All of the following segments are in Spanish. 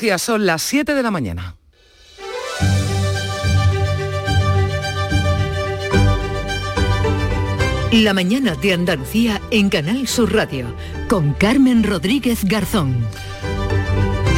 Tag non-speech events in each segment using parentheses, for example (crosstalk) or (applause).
Son las 7 de la mañana. La mañana de Andalucía en Canal Sur Radio con Carmen Rodríguez Garzón.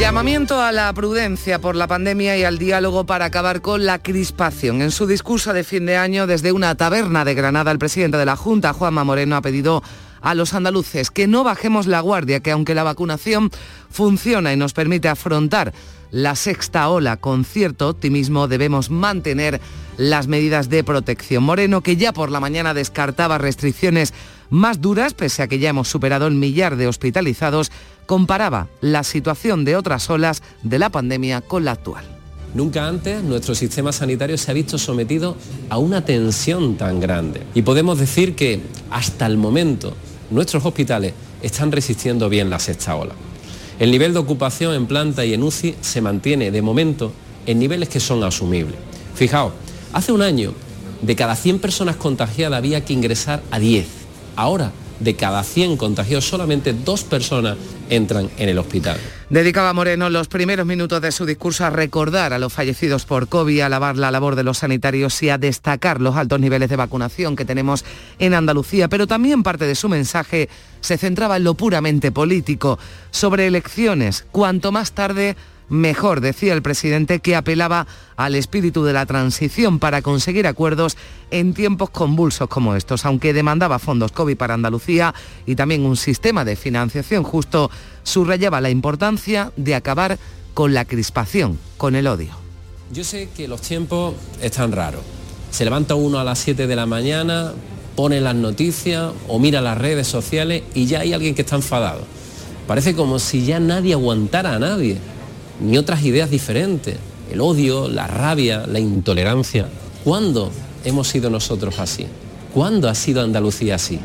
Llamamiento a la prudencia por la pandemia y al diálogo para acabar con la crispación. En su discurso de fin de año desde una taberna de Granada, el presidente de la Junta, Juanma Moreno, ha pedido a los andaluces que no bajemos la guardia, que aunque la vacunación funciona y nos permite afrontar la sexta ola con cierto optimismo, debemos mantener las medidas de protección. Moreno, que ya por la mañana descartaba restricciones más duras, pese a que ya hemos superado el millar de hospitalizados, comparaba la situación de otras olas de la pandemia con la actual. Nunca antes nuestro sistema sanitario se ha visto sometido a una tensión tan grande. Y podemos decir que hasta el momento nuestros hospitales están resistiendo bien la sexta ola. El nivel de ocupación en planta y en UCI se mantiene de momento en niveles que son asumibles. Fijaos, hace un año de cada 100 personas contagiadas había que ingresar a 10. Ahora, de cada 100 contagiados, solamente dos personas entran en el hospital. Dedicaba Moreno los primeros minutos de su discurso a recordar a los fallecidos por COVID, a alabar la labor de los sanitarios y a destacar los altos niveles de vacunación que tenemos en Andalucía, pero también parte de su mensaje se centraba en lo puramente político, sobre elecciones. Cuanto más tarde, mejor, decía el presidente, que apelaba al espíritu de la transición para conseguir acuerdos en tiempos convulsos como estos, aunque demandaba fondos COVID para Andalucía y también un sistema de financiación justo, subrayaba la importancia de acabar con la crispación, con el odio. Yo sé que los tiempos están raros. Se levanta uno a las 7 de la mañana, pone las noticias o mira las redes sociales y ya hay alguien que está enfadado. Parece como si ya nadie aguantara a nadie ni otras ideas diferentes. El odio, la rabia, la intolerancia. ¿Cuándo hemos sido nosotros así? ¿Cuándo ha sido Andalucía así?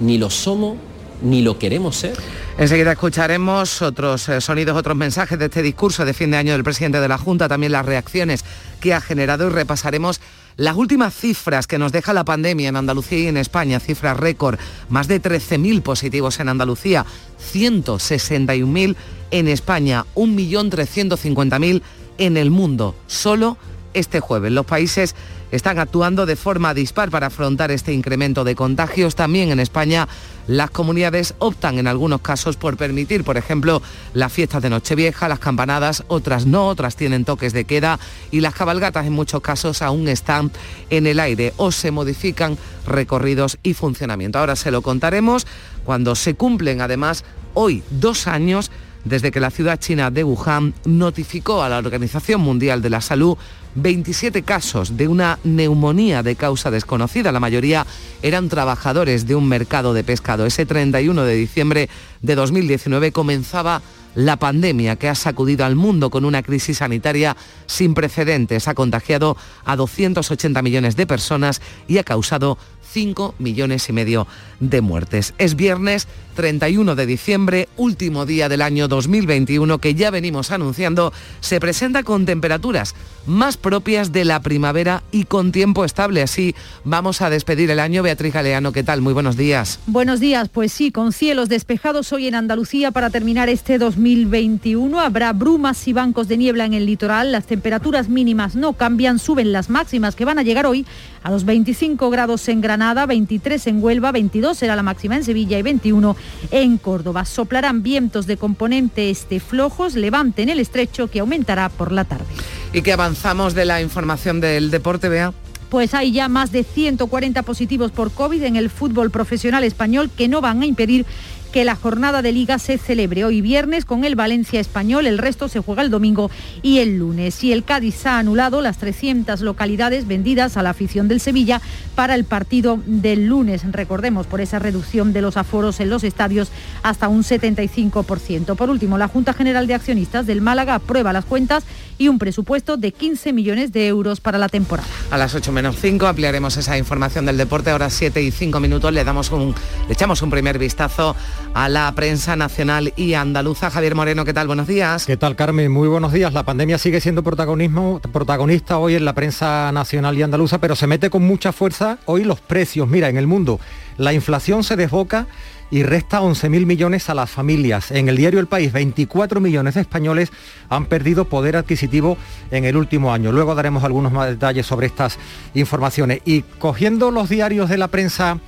Ni lo somos ni lo queremos ser. Enseguida escucharemos otros eh, sonidos, otros mensajes de este discurso de fin de año del presidente de la Junta, también las reacciones que ha generado y repasaremos las últimas cifras que nos deja la pandemia en Andalucía y en España, cifras récord, más de 13.000 positivos en Andalucía, 161.000 en España, 1.350.000 en el mundo, solo este jueves. Los países están actuando de forma dispar para afrontar este incremento de contagios. También en España las comunidades optan en algunos casos por permitir, por ejemplo, las fiestas de Nochevieja, las campanadas, otras no, otras tienen toques de queda y las cabalgatas en muchos casos aún están en el aire o se modifican recorridos y funcionamiento. Ahora se lo contaremos cuando se cumplen además hoy dos años desde que la ciudad china de Wuhan notificó a la Organización Mundial de la Salud 27 casos de una neumonía de causa desconocida. La mayoría eran trabajadores de un mercado de pescado. Ese 31 de diciembre de 2019 comenzaba la pandemia que ha sacudido al mundo con una crisis sanitaria sin precedentes. Ha contagiado a 280 millones de personas y ha causado 5 millones y medio de muertes. Es viernes 31 de diciembre, último día del año 2021 que ya venimos anunciando, se presenta con temperaturas más propias de la primavera y con tiempo estable. Así vamos a despedir el año. Beatriz Galeano, ¿qué tal? Muy buenos días. Buenos días, pues sí, con cielos despejados hoy en Andalucía para terminar este 2021. Habrá brumas y bancos de niebla en el litoral. Las temperaturas mínimas no cambian, suben las máximas que van a llegar hoy a los 25 grados en Granada, 23 en Huelva, 22 será la máxima en Sevilla y 21 en Córdoba. Soplarán vientos de componente este flojos, levante en el estrecho que aumentará por la tarde. ¿Y que avanzamos de la información del deporte, Bea? Pues hay ya más de 140 positivos por COVID en el fútbol profesional español que no van a impedir que la jornada de liga se celebre hoy viernes con el Valencia español, el resto se juega el domingo y el lunes. Y el Cádiz ha anulado las 300 localidades vendidas a la afición del Sevilla para el partido del lunes, recordemos, por esa reducción de los aforos en los estadios hasta un 75%. Por último, la Junta General de Accionistas del Málaga aprueba las cuentas y un presupuesto de 15 millones de euros para la temporada. A las 8 menos 5 ampliaremos esa información del deporte. Ahora 7 y 5 minutos le damos un, le echamos un primer vistazo a la prensa nacional y andaluza. Javier Moreno, ¿qué tal? Buenos días. ¿Qué tal, Carmen? Muy buenos días. La pandemia sigue siendo protagonismo, protagonista hoy en la prensa nacional y andaluza, pero se mete con mucha fuerza hoy los precios. Mira, en el mundo la inflación se desboca y resta 11.000 millones a las familias. En el diario El País, 24 millones de españoles han perdido poder adquisitivo en el último año. Luego daremos algunos más detalles sobre estas informaciones. Y cogiendo los diarios de la prensa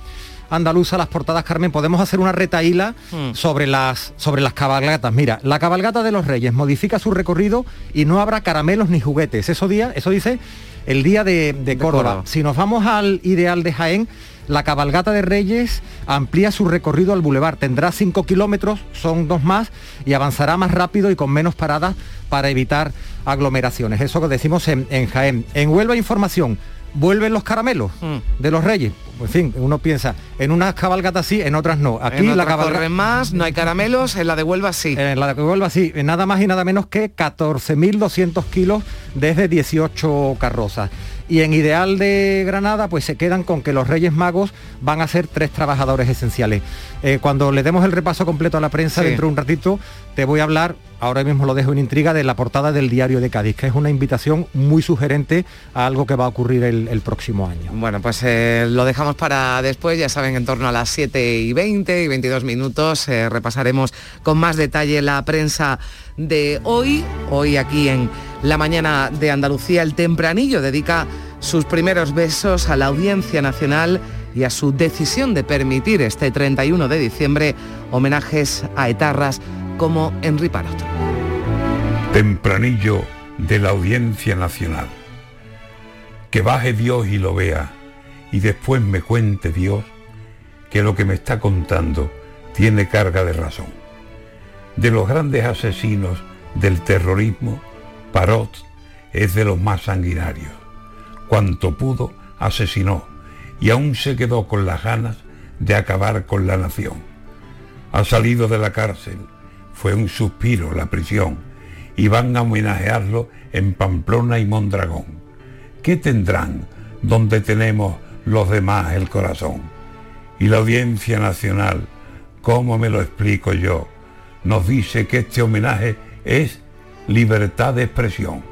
andaluza, las portadas, Carmen, podemos hacer una retaíla hmm. sobre, las, sobre las cabalgatas. Mira, la cabalgata de los Reyes modifica su recorrido y no habrá caramelos ni juguetes. Eso, día, eso dice el día de, Córdoba. Si nos vamos al ideal de Jaén, la cabalgata de Reyes amplía su recorrido al bulevar. Tendrá 5 kilómetros, son dos más, y avanzará más rápido y con menos paradas para evitar aglomeraciones. Eso que decimos en, en Jaén. En Huelva Información, vuelven los caramelos mm. de los reyes. En fin, uno piensa, en unas cabalgatas sí, en otras no. Aquí la cabalgata... más, no hay caramelos, en la de Huelva sí. En la de Huelva sí, nada más y nada menos que 14.200 kilos desde 18 carrozas. Y en Ideal de Granada, pues se quedan con que los Reyes Magos van a ser tres trabajadores esenciales. Eh, cuando le demos el repaso completo a la prensa dentro de un ratito, te voy a hablar, ahora mismo lo dejo en intriga, de la portada del diario de Cádiz, que es una invitación muy sugerente a algo que va a ocurrir el, próximo año. Bueno, pues eh, lo dejamos para después, ya saben, en torno a las 7 y 20 y 22 minutos eh, repasaremos con más detalle la prensa de hoy, hoy aquí en la mañana de Andalucía, el tempranillo dedica sus primeros besos a la Audiencia Nacional y a su decisión de permitir este 31 de diciembre homenajes a etarras como Henry Parot. Tempranillo de la Audiencia Nacional. Que baje Dios y lo vea y después me cuente Dios que lo que me está contando tiene carga de razón. De los grandes asesinos del terrorismo, Parot es de los más sanguinarios. Cuanto pudo, asesinó y aún se quedó con las ganas de acabar con la nación. Ha salido de la cárcel, fue un suspiro la prisión y van a homenajearlo en Pamplona y Mondragón. ¿Qué tendrán donde tenemos los demás el corazón? Y la Audiencia Nacional, ¿cómo me lo explico yo? Nos dice que este homenaje es libertad de expresión.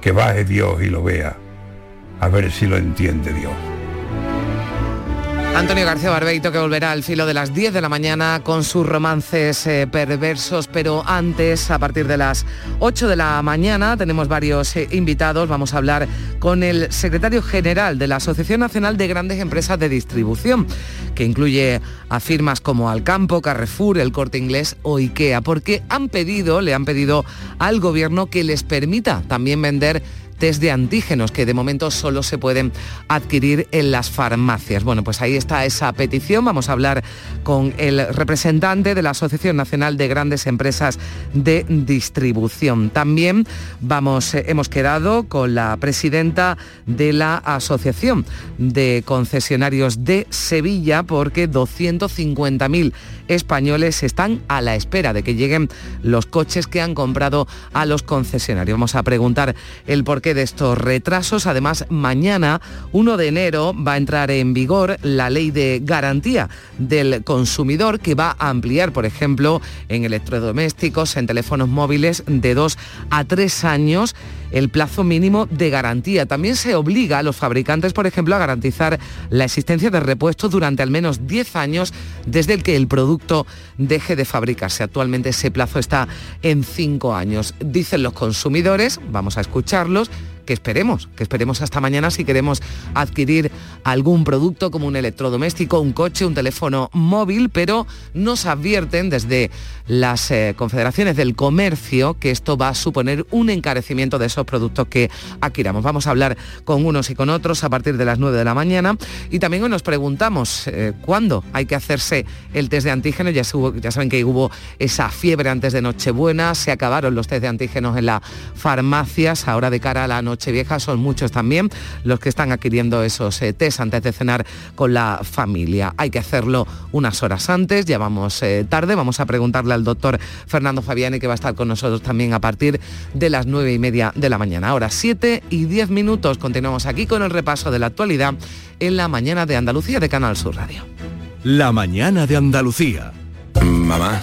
Que baje Dios y lo vea, a ver si lo entiende Dios. Antonio García Barbeito que volverá al filo de las 10 de la mañana con sus romances eh, perversos, pero antes, a partir de las 8 de la mañana, tenemos varios eh, invitados. Vamos a hablar con el secretario general de la Asociación Nacional de Grandes Empresas de Distribución, que incluye a firmas como Alcampo, Carrefour, El Corte Inglés o IKEA, porque han pedido, le han pedido al gobierno que les permita también vender test de antígenos que de momento solo se pueden adquirir en las farmacias. Bueno, pues ahí está esa petición. Vamos a hablar con el representante de la Asociación Nacional de Grandes Empresas de Distribución. También vamos, eh, hemos quedado con la presidenta de la Asociación de Concesionarios de Sevilla porque 250.000 españoles están a la espera de que lleguen los coches que han comprado a los concesionarios. Vamos a preguntar el porqué de estos retrasos. Además, mañana, 1 de enero, va a entrar en vigor la ley de garantía del consumidor que va a ampliar, por ejemplo, en electrodomésticos, en teléfonos móviles de 2 a 3 años el plazo mínimo de garantía. También se obliga a los fabricantes, por ejemplo, a garantizar la existencia de repuestos durante al menos 10 años desde el que el producto deje de fabricarse. Actualmente ese plazo está en 5 años. Dicen los consumidores, vamos a escucharlos, que esperemos, que esperemos hasta mañana si queremos adquirir algún producto como un electrodoméstico, un coche, un teléfono móvil, pero nos advierten desde las eh, confederaciones del comercio que esto va a suponer un encarecimiento de esos productos que adquiramos. Vamos a hablar con unos y con otros a partir de las 9 de la mañana y también hoy nos preguntamos eh, cuándo hay que hacerse el test de antígenos. Ya, ya saben que hubo esa fiebre antes de Nochebuena, se acabaron los test de antígenos en las farmacias, ahora de cara a la noche vieja son muchos también los que están adquiriendo esos eh, test antes de cenar con la familia. Hay que hacerlo unas horas antes, ya vamos eh, tarde, vamos a preguntarle al doctor Fernando Fabiani que va a estar con nosotros también a partir de las nueve y media de la mañana. Ahora 7 y 10 minutos, continuamos aquí con el repaso de la actualidad en la mañana de Andalucía de Canal Sur Radio. La mañana de Andalucía. Mamá.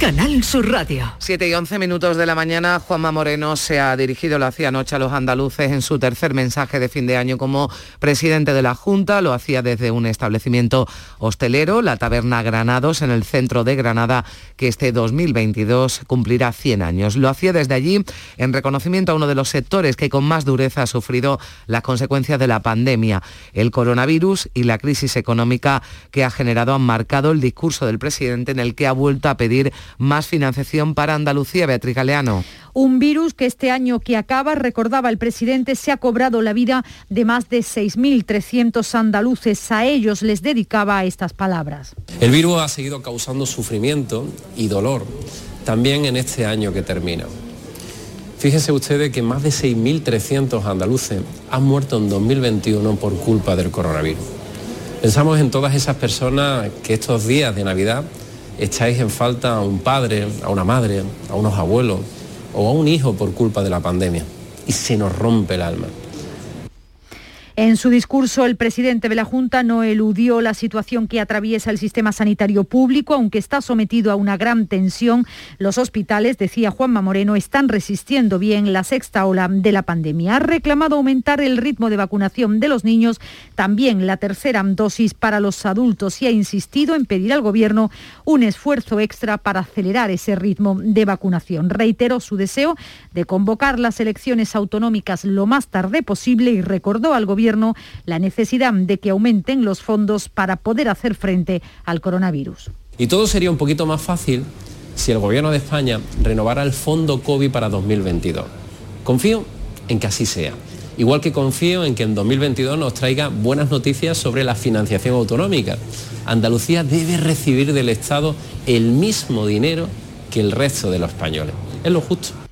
Canal Sur Radio. 7 y 11 minutos de la mañana, Juanma Moreno se ha dirigido la hacía anoche a los andaluces en su tercer mensaje de fin de año como presidente de la Junta. Lo hacía desde un establecimiento hostelero, la Taberna Granados, en el centro de Granada, que este 2022 cumplirá 100 años. Lo hacía desde allí en reconocimiento a uno de los sectores que con más dureza ha sufrido las consecuencias de la pandemia. El coronavirus y la crisis económica que ha generado han marcado el discurso del presidente en el que ha vuelto a pedir más financiación para Andalucía. Beatriz Galeano. Un virus que este año que acaba, recordaba el presidente, se ha cobrado la vida de más de 6.300 andaluces. A ellos les dedicaba estas palabras. El virus ha seguido causando sufrimiento y dolor también en este año que termina. Fíjense ustedes que más de 6.300 andaluces han muerto en 2021 por culpa del coronavirus. Pensamos en todas esas personas que estos días de Navidad echáis en falta a un padre, a una madre, a unos abuelos o a un hijo por culpa de la pandemia. Y se nos rompe el alma. En su discurso, el presidente de la Junta no eludió la situación que atraviesa el sistema sanitario público, aunque está sometido a una gran tensión. Los hospitales, decía Juanma Moreno, están resistiendo bien la sexta ola de la pandemia. Ha reclamado aumentar el ritmo de vacunación de los niños, también la tercera dosis para los adultos y ha insistido en pedir al Gobierno un esfuerzo extra para acelerar ese ritmo de vacunación. Reiteró su deseo de convocar las elecciones autonómicas lo más tarde posible y recordó al Gobierno la necesidad de que aumenten los fondos para poder hacer frente al coronavirus. Y todo sería un poquito más fácil si el Gobierno de España renovara el fondo COVID para 2022. Confío en que así sea. Igual que confío en que en 2022 nos traiga buenas noticias sobre la financiación autonómica. Andalucía debe recibir del Estado el mismo dinero que el resto de los españoles. Es lo justo.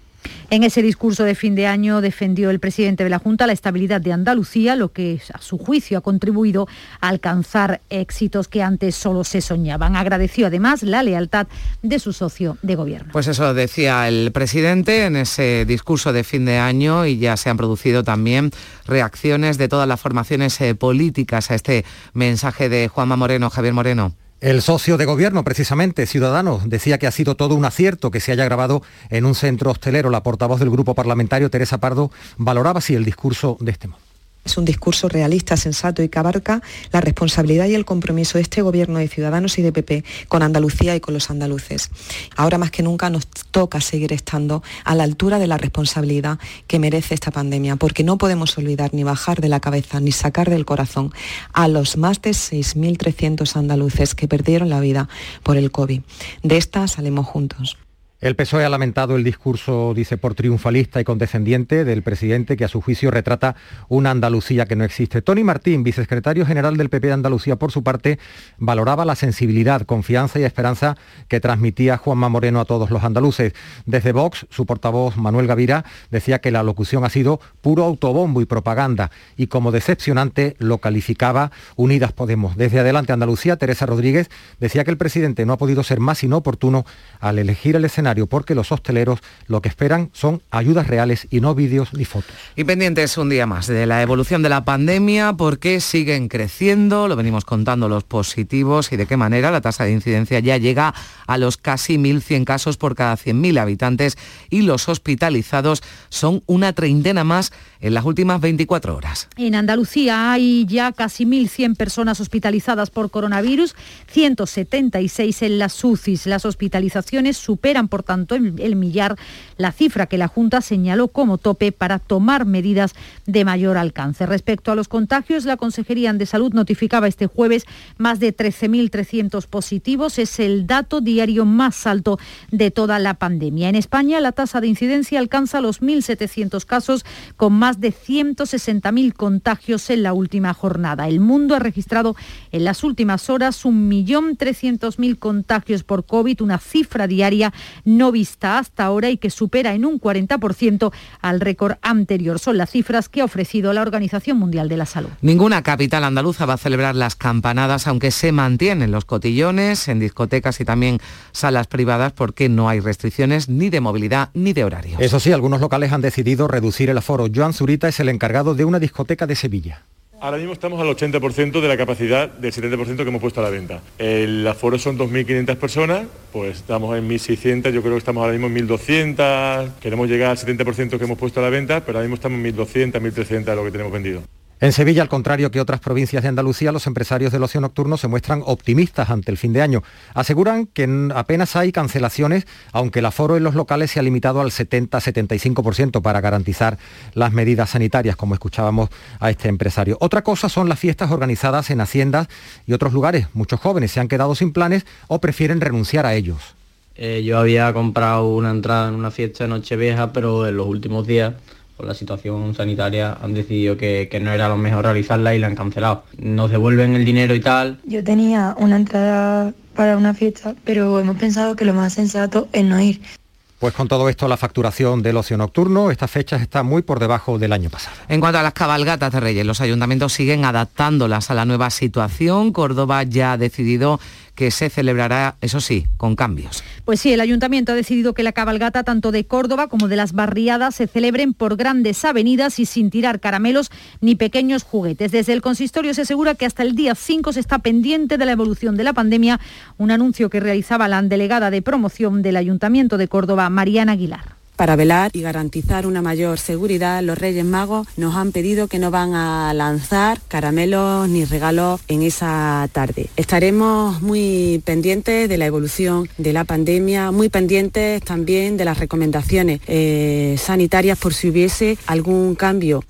En ese discurso de fin de año defendió el presidente de la Junta la estabilidad de Andalucía, lo que a su juicio ha contribuido a alcanzar éxitos que antes solo se soñaban. Agradeció además la lealtad de su socio de gobierno. Pues eso decía el presidente en ese discurso de fin de año y ya se han producido también reacciones de todas las formaciones eh, políticas a este mensaje de Juanma Moreno, Javier Moreno. El socio de gobierno, precisamente, Ciudadanos, decía que ha sido todo un acierto que se haya grabado en un centro hostelero. La portavoz del grupo parlamentario, Teresa Pardo, valoraba así el discurso de este modo. Es un discurso realista, sensato y que abarca la responsabilidad y el compromiso de este gobierno de Ciudadanos y de PP con Andalucía y con los andaluces. Ahora más que nunca nos toca seguir estando a la altura de la responsabilidad que merece esta pandemia, porque no podemos olvidar ni bajar de la cabeza ni sacar del corazón a los más de 6.300 andaluces que perdieron la vida por el COVID. De esta salimos juntos. El PSOE ha lamentado el discurso, dice, por triunfalista y condescendiente del presidente que a su juicio retrata una Andalucía que no existe. Tony Martín, vicesecretario general del PP de Andalucía, por su parte, valoraba la sensibilidad, confianza y esperanza que transmitía Juanma Moreno a todos los andaluces. Desde Vox, su portavoz Manuel Gavira decía que la locución ha sido puro autobombo y propaganda y como decepcionante lo calificaba Unidas Podemos. Desde Adelante Andalucía, Teresa Rodríguez decía que el presidente no ha podido ser más inoportuno al elegir el escenario porque los hosteleros lo que esperan son ayudas reales y no vídeos ni fotos. Y pendientes un día más de la evolución de la pandemia, porque siguen creciendo, lo venimos contando los positivos y de qué manera la tasa de incidencia ya llega a los casi 1.100 casos por cada 100.000 habitantes y los hospitalizados son una treintena más en las últimas 24 horas. En Andalucía hay ya casi 1.100 personas hospitalizadas por coronavirus, 176 en las UCIs. Las hospitalizaciones superan, por tanto, el millar, la cifra que la Junta señaló como tope para tomar medidas de mayor alcance. Respecto a los contagios, la Consejería de Salud notificaba este jueves más de 13.300 positivos. Es el dato diario más alto de toda la pandemia. En España, la tasa de incidencia alcanza los 1.700 casos, con más de 160.000 contagios en la última jornada. El mundo ha registrado en las últimas horas 1.300.000 contagios por COVID, una cifra diaria no vista hasta ahora y que supera en un 40% al récord anterior. Son las cifras que ha ofrecido la Organización Mundial de la Salud. Ninguna capital andaluza va a celebrar las campanadas, aunque se mantienen los cotillones en discotecas y también salas privadas porque no hay restricciones ni de movilidad ni de horario. Eso sí, algunos locales han decidido reducir el aforo. Joan Zurita es el encargado de una discoteca de Sevilla. Ahora mismo estamos al 80% de la capacidad del 70% que hemos puesto a la venta. El aforo son 2.500 personas, pues estamos en 1.600, yo creo que estamos ahora mismo en 1.200, queremos llegar al 70% que hemos puesto a la venta, pero ahora mismo estamos en 1.200, 1.300 de lo que tenemos vendido. En Sevilla, al contrario que otras provincias de Andalucía, los empresarios del ocio nocturno se muestran optimistas ante el fin de año. Aseguran que apenas hay cancelaciones, aunque el aforo en los locales se ha limitado al 70-75% para garantizar las medidas sanitarias, como escuchábamos a este empresario. Otra cosa son las fiestas organizadas en haciendas y otros lugares. Muchos jóvenes se han quedado sin planes o prefieren renunciar a ellos. Eh, yo había comprado una entrada en una fiesta de Nochevieja, pero en los últimos días la situación sanitaria han decidido que, que, no era lo mejor realizarla y la han cancelado. Nos devuelven el dinero y tal. Yo tenía una entrada para una fiesta, pero hemos pensado que lo más sensato es no ir. Pues con todo esto, la facturación del ocio nocturno, estas fechas está muy por debajo del año pasado. En cuanto a las cabalgatas de Reyes, los ayuntamientos siguen adaptándolas a la nueva situación. Córdoba ya ha decidido que se celebrará, eso sí, con cambios. Pues sí, el ayuntamiento ha decidido que la cabalgata tanto de Córdoba como de las barriadas se celebren por grandes avenidas y sin tirar caramelos ni pequeños juguetes. Desde el consistorio se asegura que hasta el día 5 se está pendiente de la evolución de la pandemia, un anuncio que realizaba la delegada de promoción del ayuntamiento de Córdoba, Mariana Aguilar. Para velar y garantizar una mayor seguridad, los Reyes Magos nos han pedido que no van a lanzar caramelos ni regalos en esa tarde. Estaremos muy pendientes de la evolución de la pandemia, muy pendientes también de las recomendaciones eh, sanitarias por si hubiese algún cambio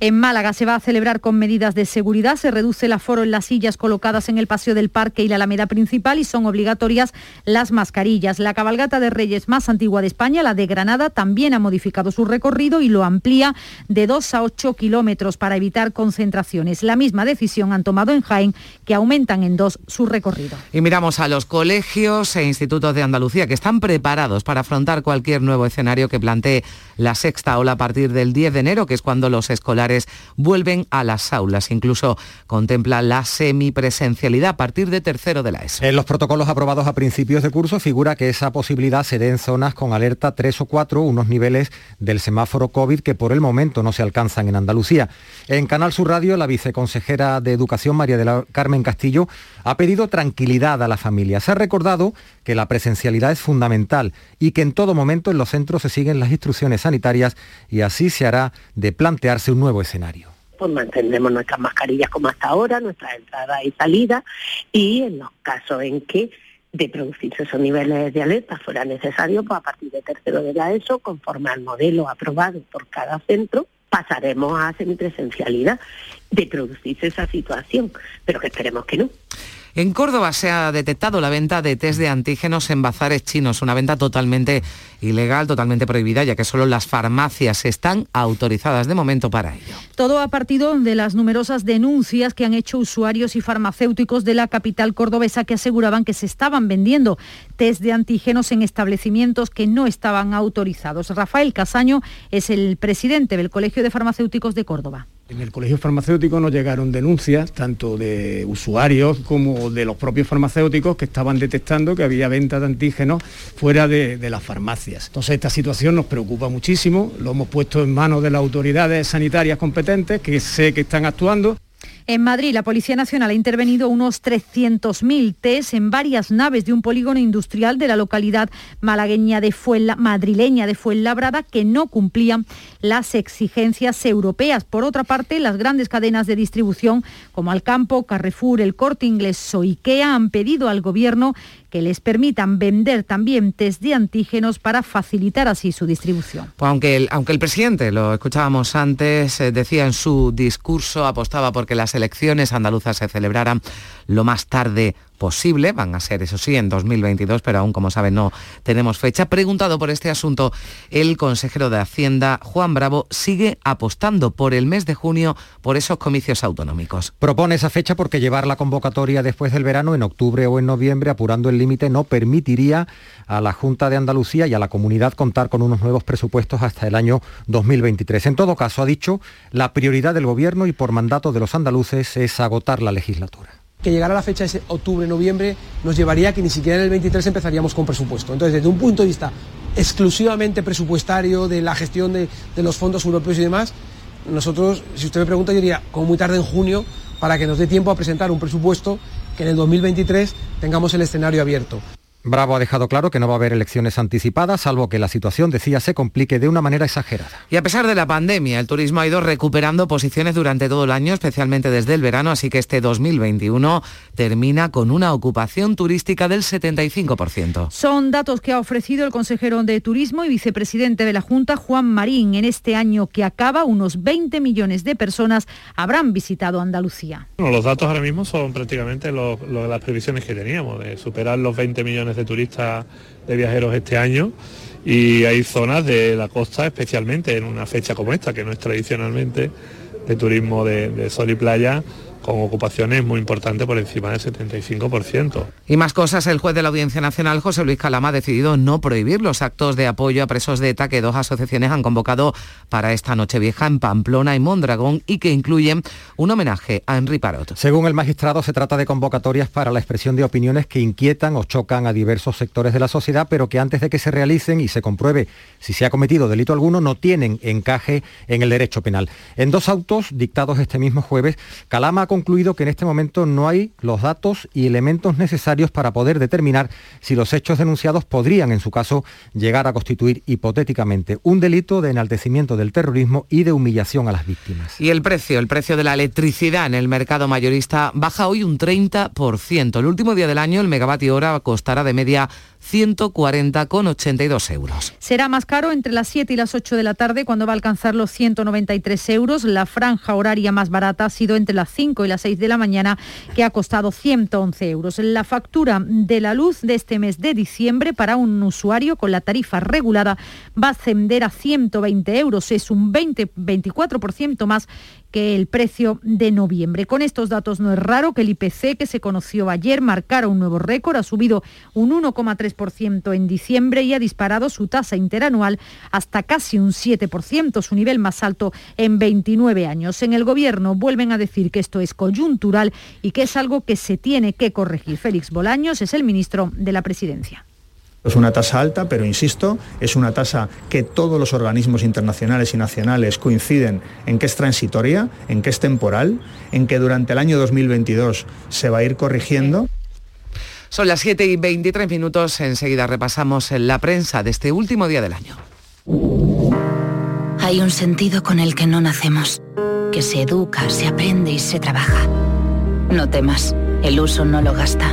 en Málaga se va a celebrar con medidas de seguridad, se reduce el aforo en las sillas colocadas en el paseo del parque y la alameda principal y son obligatorias las mascarillas. La cabalgata de Reyes más antigua de España, la de Granada, también ha modificado su recorrido y lo amplía de 2 a 8 kilómetros para evitar concentraciones. La misma decisión han tomado en Jaén, que aumentan en dos su recorrido. Y miramos a los colegios e institutos de Andalucía que están preparados para afrontar cualquier nuevo escenario que plantee la sexta ola a partir del 10 de enero, que es cuando los escolares vuelven a las aulas. Incluso contempla la semipresencialidad a partir de tercero de la ESO. En los protocolos aprobados a principios de curso figura que esa posibilidad se dé en zonas con alerta 3 o 4, unos niveles del semáforo COVID que por el momento no se alcanzan en Andalucía. En Canal Sur Radio, la viceconsejera de Educación, María de la Carmen Castillo, ha pedido tranquilidad a la familia. Se ha recordado que la presencialidad es fundamental y que en todo momento en los centros se siguen las instrucciones sanitarias y así se hará de plantearse un nuevo escenario pues mantendremos nuestras mascarillas como hasta ahora, nuestras entradas y salidas, y en los casos en que de producirse esos niveles de alerta fuera necesario, pues a partir de tercero de la ESO, conforme al modelo aprobado por cada centro, pasaremos a semipresencialidad de producirse esa situación, pero que esperemos que no. En Córdoba se ha detectado la venta de test de antígenos en bazares chinos, una venta totalmente ilegal, totalmente prohibida, ya que solo las farmacias están autorizadas de momento para ello. Todo a partir de las numerosas denuncias que han hecho usuarios y farmacéuticos de la capital cordobesa que aseguraban que se estaban vendiendo test de antígenos en establecimientos que no estaban autorizados. Rafael Casaño es el presidente del Colegio de Farmacéuticos de Córdoba. En el colegio farmacéutico nos llegaron denuncias tanto de usuarios como de los propios farmacéuticos que estaban detectando que había venta de antígenos fuera de, las farmacias. Entonces esta situación nos preocupa muchísimo, lo hemos puesto en manos de las autoridades sanitarias competentes que sé que están actuando En Madrid, la Policía Nacional ha intervenido unos 300.000 test en varias naves de un polígono industrial de la localidad malagueña de Fuenla, madrileña de Fuenlabrada que no cumplían las exigencias europeas. Por otra parte, las grandes cadenas de distribución como Alcampo, Carrefour, El Corte Inglés o IKEA han pedido al Gobierno que les permitan vender también test de antígenos para facilitar así su distribución. Pues aunque, el, presidente, lo escuchábamos antes, eh, decía en su discurso, apostaba porque las elecciones andaluzas se celebraran lo más tarde posible, van a ser eso sí en 2022, pero aún como saben no tenemos fecha. Preguntado por este asunto, el consejero de Hacienda, Juan Bravo, sigue apostando por el mes de junio por esos comicios autonómicos. Propone esa fecha porque llevar la convocatoria después del verano, en octubre o en noviembre, apurando el límite, no permitiría a la Junta de Andalucía y a la comunidad contar con unos nuevos presupuestos hasta el año 2023. En todo caso, ha dicho, la prioridad del Gobierno y por mandato de los andaluces es agotar la legislatura que llegar a la fecha de octubre-noviembre nos llevaría a que ni siquiera en el 23 empezaríamos con presupuesto. Entonces, desde un punto de vista exclusivamente presupuestario, de la gestión de, de los fondos europeos y demás, nosotros, si usted me pregunta, yo diría como muy tarde en junio para que nos dé tiempo a presentar un presupuesto que en el 2023 tengamos el escenario abierto. Bravo ha dejado claro que no va a haber elecciones anticipadas, salvo que la situación, decía, se complique de una manera exagerada. Y a pesar de la pandemia, el turismo ha ido recuperando posiciones durante todo el año, especialmente desde el verano, así que este 2021 termina con una ocupación turística del 75%. Son datos que ha ofrecido el consejero de Turismo y vicepresidente de la Junta, Juan Marín. En este año que acaba, unos 20 millones de personas habrán visitado Andalucía. Bueno, los datos ahora mismo son prácticamente lo, lo, las previsiones que teníamos, de superar los 20 millones de turistas, de viajeros este año. Y hay zonas de la costa especialmente en una fecha como esta, que no es tradicionalmente de turismo de, de sol y playa, con ocupaciones muy importantes por encima del 75%. Y más cosas, el juez de la Audiencia Nacional, José Luis Calama, ha decidido no prohibir los actos de apoyo a presos de ETA que dos asociaciones han convocado para esta Nochevieja en Pamplona y Mondragón y que incluyen un homenaje a Henry Parot. Según el magistrado, se trata de convocatorias para la expresión de opiniones que inquietan o chocan a diversos sectores de la sociedad, pero que antes de que se realicen y se compruebe si se ha cometido delito alguno, no tienen encaje en el derecho penal. En dos autos dictados este mismo jueves, Calama ha concluido que en este momento no hay los datos y elementos necesarios para poder determinar si los hechos denunciados podrían, en su caso, llegar a constituir hipotéticamente un delito de enaltecimiento del terrorismo y de humillación a las víctimas. Y el precio, el precio de la electricidad en el mercado mayorista baja hoy un 30%. El último día del año el megavatio hora costará de media 140,82 euros. Será más caro entre las 7 y las 8 de la tarde cuando va a alcanzar los 193 euros. La franja horaria más barata ha sido entre las 5 y las 6 de la mañana que ha costado 111 euros. La factura de la luz de este mes de diciembre para un usuario con la tarifa regulada va a ascender a 120 euros. Es un 20-24% más que el precio de noviembre. Con estos datos no es raro que el IPC que se conoció ayer marcara un nuevo récord, ha subido un 1,3% en diciembre y ha disparado su tasa interanual hasta casi un 7%, su nivel más alto en 29 años. En el gobierno vuelven a decir que esto es coyuntural y que es algo que se tiene que corregir. Félix Bolaños es el ministro de la Presidencia. Es una tasa alta, pero insisto, es una tasa que todos los organismos internacionales y nacionales coinciden en que es transitoria, en que es temporal, en que durante el año 2022 se va a ir corrigiendo. Son las 7 y 23 minutos, enseguida repasamos la prensa de este último día del año. Hay un sentido con el que no nacemos, que se educa, se aprende y se trabaja. No temas, el uso no lo gasta.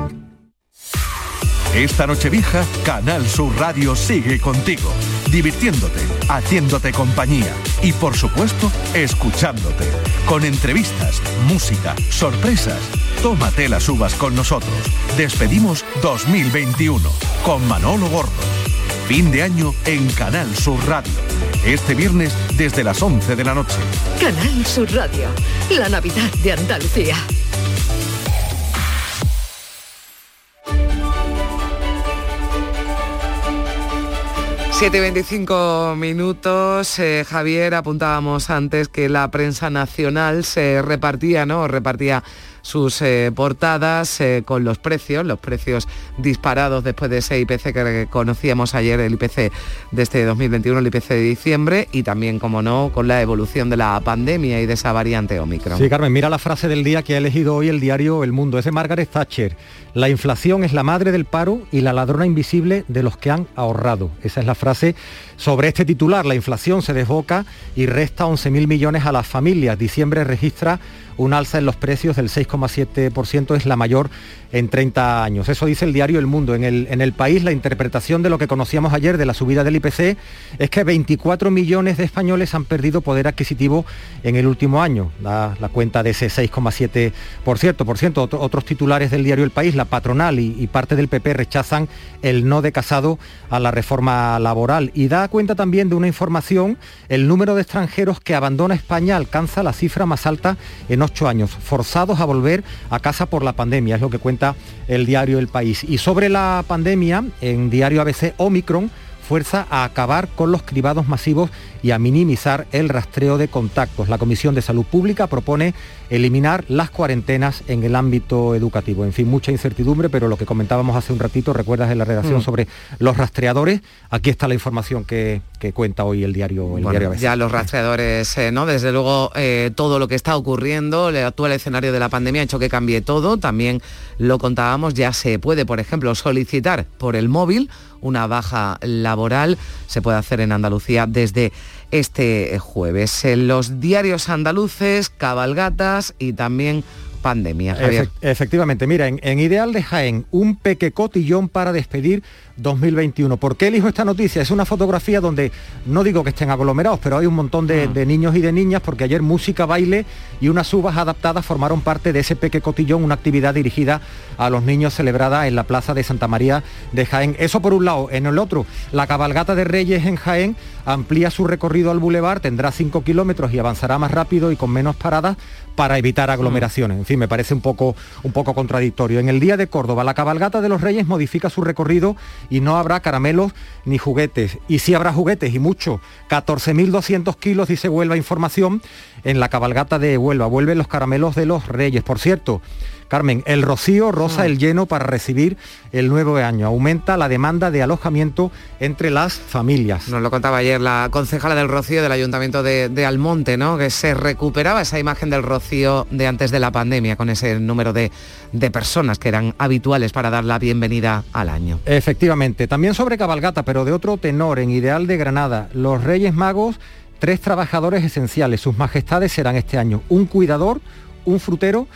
Esta noche vieja, Canal Sur Radio sigue contigo, divirtiéndote, haciéndote compañía y por supuesto escuchándote. Con entrevistas, música, sorpresas. Tómate las uvas con nosotros. Despedimos 2021 con Manolo Gordo. Fin de año en Canal Sur Radio. Este viernes desde las 11 de la noche. Canal Sur Radio, la Navidad de Andalucía. 7.25 minutos. Eh, Javier, apuntábamos antes que la prensa nacional se repartía, ¿no? Repartía sus eh, portadas eh, con los precios, los precios disparados después de ese IPC que conocíamos ayer, el IPC de este 2021, el IPC de diciembre, y también, como no, con la evolución de la pandemia y de esa variante Omicron. Sí, Carmen, mira la frase del día que ha elegido hoy el diario El Mundo, es de Margaret Thatcher. La inflación es la madre del paro y la ladrona invisible de los que han ahorrado. Esa es la frase sobre este titular. La inflación se desboca y resta 11.000 millones a las familias. Diciembre registra un alza en los precios del 6,7%, es la mayor en 30 años. Eso dice el diario El Mundo. En el, en el país la interpretación de lo que conocíamos ayer de la subida del IPC es que 24 millones de españoles han perdido poder adquisitivo en el último año. Da la cuenta de ese 6,7%. Por cierto, otros titulares del diario El País, la patronal y, y parte del PP rechazan el no de casado a la reforma laboral. Y da cuenta también de una información, el número de extranjeros que abandona España alcanza la cifra más alta en ocho años, forzados a volver a casa por la pandemia, es lo que cuenta el diario El País. Y sobre la pandemia, en diario ABC, Omicron fuerza a acabar con los cribados masivos y a minimizar el rastreo de contactos. La Comisión de Salud Pública propone eliminar las cuarentenas en el ámbito educativo. En fin, mucha incertidumbre, pero lo que comentábamos hace un ratito, recuerdas en la redacción Mm. sobre los rastreadores, aquí está la información que, que cuenta hoy el diario, el Bueno, diario ABC. ya los rastreadores, eh, ¿no? Desde luego, eh, todo lo que está ocurriendo, el actual escenario de la pandemia ha hecho que cambie todo. También lo contábamos, ya se puede, por ejemplo, solicitar por el móvil una baja laboral. Se puede hacer en Andalucía desde este jueves. En los diarios andaluces, cabalgatas y también pandemia. Efectivamente, mira, en, en Ideal de Jaén, un peque cotillón para despedir 2021. ¿Por qué elijo esta noticia? Es una fotografía donde no digo que estén aglomerados, pero hay un montón de, de niños y de niñas, porque ayer música, baile y unas uvas adaptadas formaron parte de ese peque cotillón, una actividad dirigida a los niños celebrada en la Plaza de Santa María de Jaén. Eso por un lado. En el otro, la cabalgata de Reyes en Jaén amplía su recorrido al bulevar, tendrá 5 kilómetros y avanzará más rápido y con menos paradas para evitar aglomeraciones. En fin, me parece un poco, un poco contradictorio. En el Día de Córdoba, la cabalgata de los Reyes modifica su recorrido y no habrá caramelos ni juguetes. Y sí habrá juguetes y mucho. 14.200 kilos, dice Huelva Información, en la cabalgata de Huelva. Vuelven los caramelos de los Reyes. Por cierto, Carmen, el rocío roza el lleno para recibir el nuevo año. Aumenta la demanda de alojamiento entre las familias. Nos lo contaba ayer la concejala del Rocío del Ayuntamiento de, de Almonte, ¿no? Que se recuperaba esa imagen del Rocío de antes de la pandemia, con ese número de, de personas que eran habituales para dar la bienvenida al año. Efectivamente, también sobre cabalgata, pero de otro tenor, en Ideal de Granada, los Reyes Magos, tres trabajadores esenciales, sus majestades serán este año un cuidador, un frutero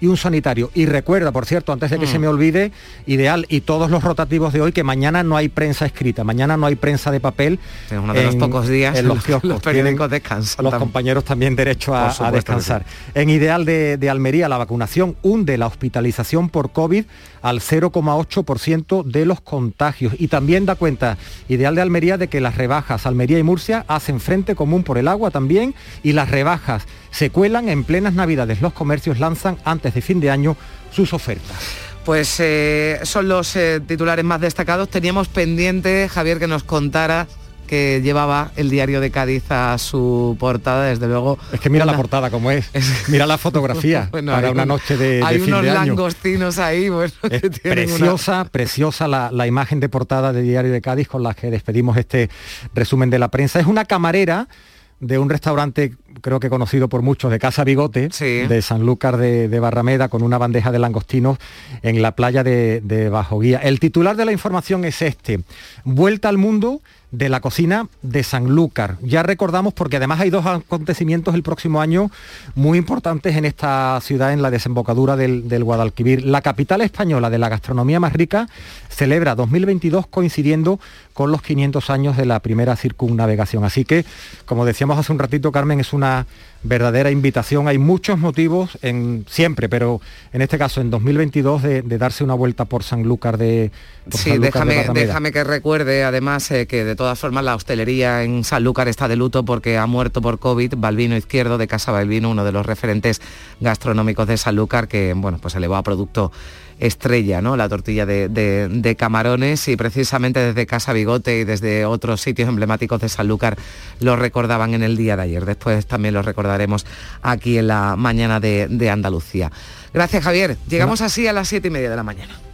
y un sanitario. Y recuerda, por cierto, antes de que Mm. se me olvide, Ideal y todos los rotativos de hoy, que mañana no hay prensa escrita, mañana no hay prensa de papel. Es uno de los pocos días en en los que los kioscos. periódicos descansan Los compañeros también derecho a, descansar. En Ideal de, de Almería, la vacunación hunde la hospitalización por COVID al 0,8% de los contagios. Y también da cuenta Ideal de Almería de que las rebajas Almería y Murcia hacen frente común por el agua también y las rebajas se cuelan en plenas navidades. Los comercios lanzan antes de fin de año sus ofertas. Pues eh, son los eh, titulares más destacados. Teníamos pendiente, Javier, que nos contara que llevaba el diario de Cádiz a su portada, desde luego. Es que mira la portada como es. (laughs) Mira la fotografía (laughs) Bueno, para una un- noche de, de Hay fin unos de año. langostinos ahí, bueno, que tienen una- Preciosa, preciosa la, la imagen de portada de Diario de Cádiz con la que despedimos este resumen de la prensa. Es una camarera de un restaurante, creo que conocido por muchos, de Casa Bigote, de Sanlúcar de, de Barrameda, con una bandeja de langostinos en la playa de, de Bajo Guía. El titular de la información es este. Vuelta al mundo de la cocina de Sanlúcar. Ya recordamos porque además hay dos acontecimientos el próximo año muy importantes en esta ciudad, en la desembocadura del, del Guadalquivir. La capital española de la gastronomía más rica celebra 2022 coincidiendo con los 500 años de la primera circunnavegación. Así que, como decíamos hace un ratito, Carmen, es una verdadera invitación. Hay muchos motivos en siempre, pero en este caso en 2022 de, darse una vuelta por Sanlúcar de por Sí, déjame, déjame que recuerde además eh, que de todas formas la hostelería en Sanlúcar está de luto porque ha muerto por COVID Balvino Izquierdo de Casa Balbino, uno de los referentes gastronómicos de Sanlúcar que bueno, pues elevó a producto estrella, ¿no? La tortilla de, camarones y precisamente desde Casa Bigote y desde otros sitios emblemáticos de Sanlúcar lo recordaban en el día de ayer. Después también lo recordaremos aquí en la mañana de, de Andalucía. Gracias Javier. Llegamos así a las siete y media de la mañana.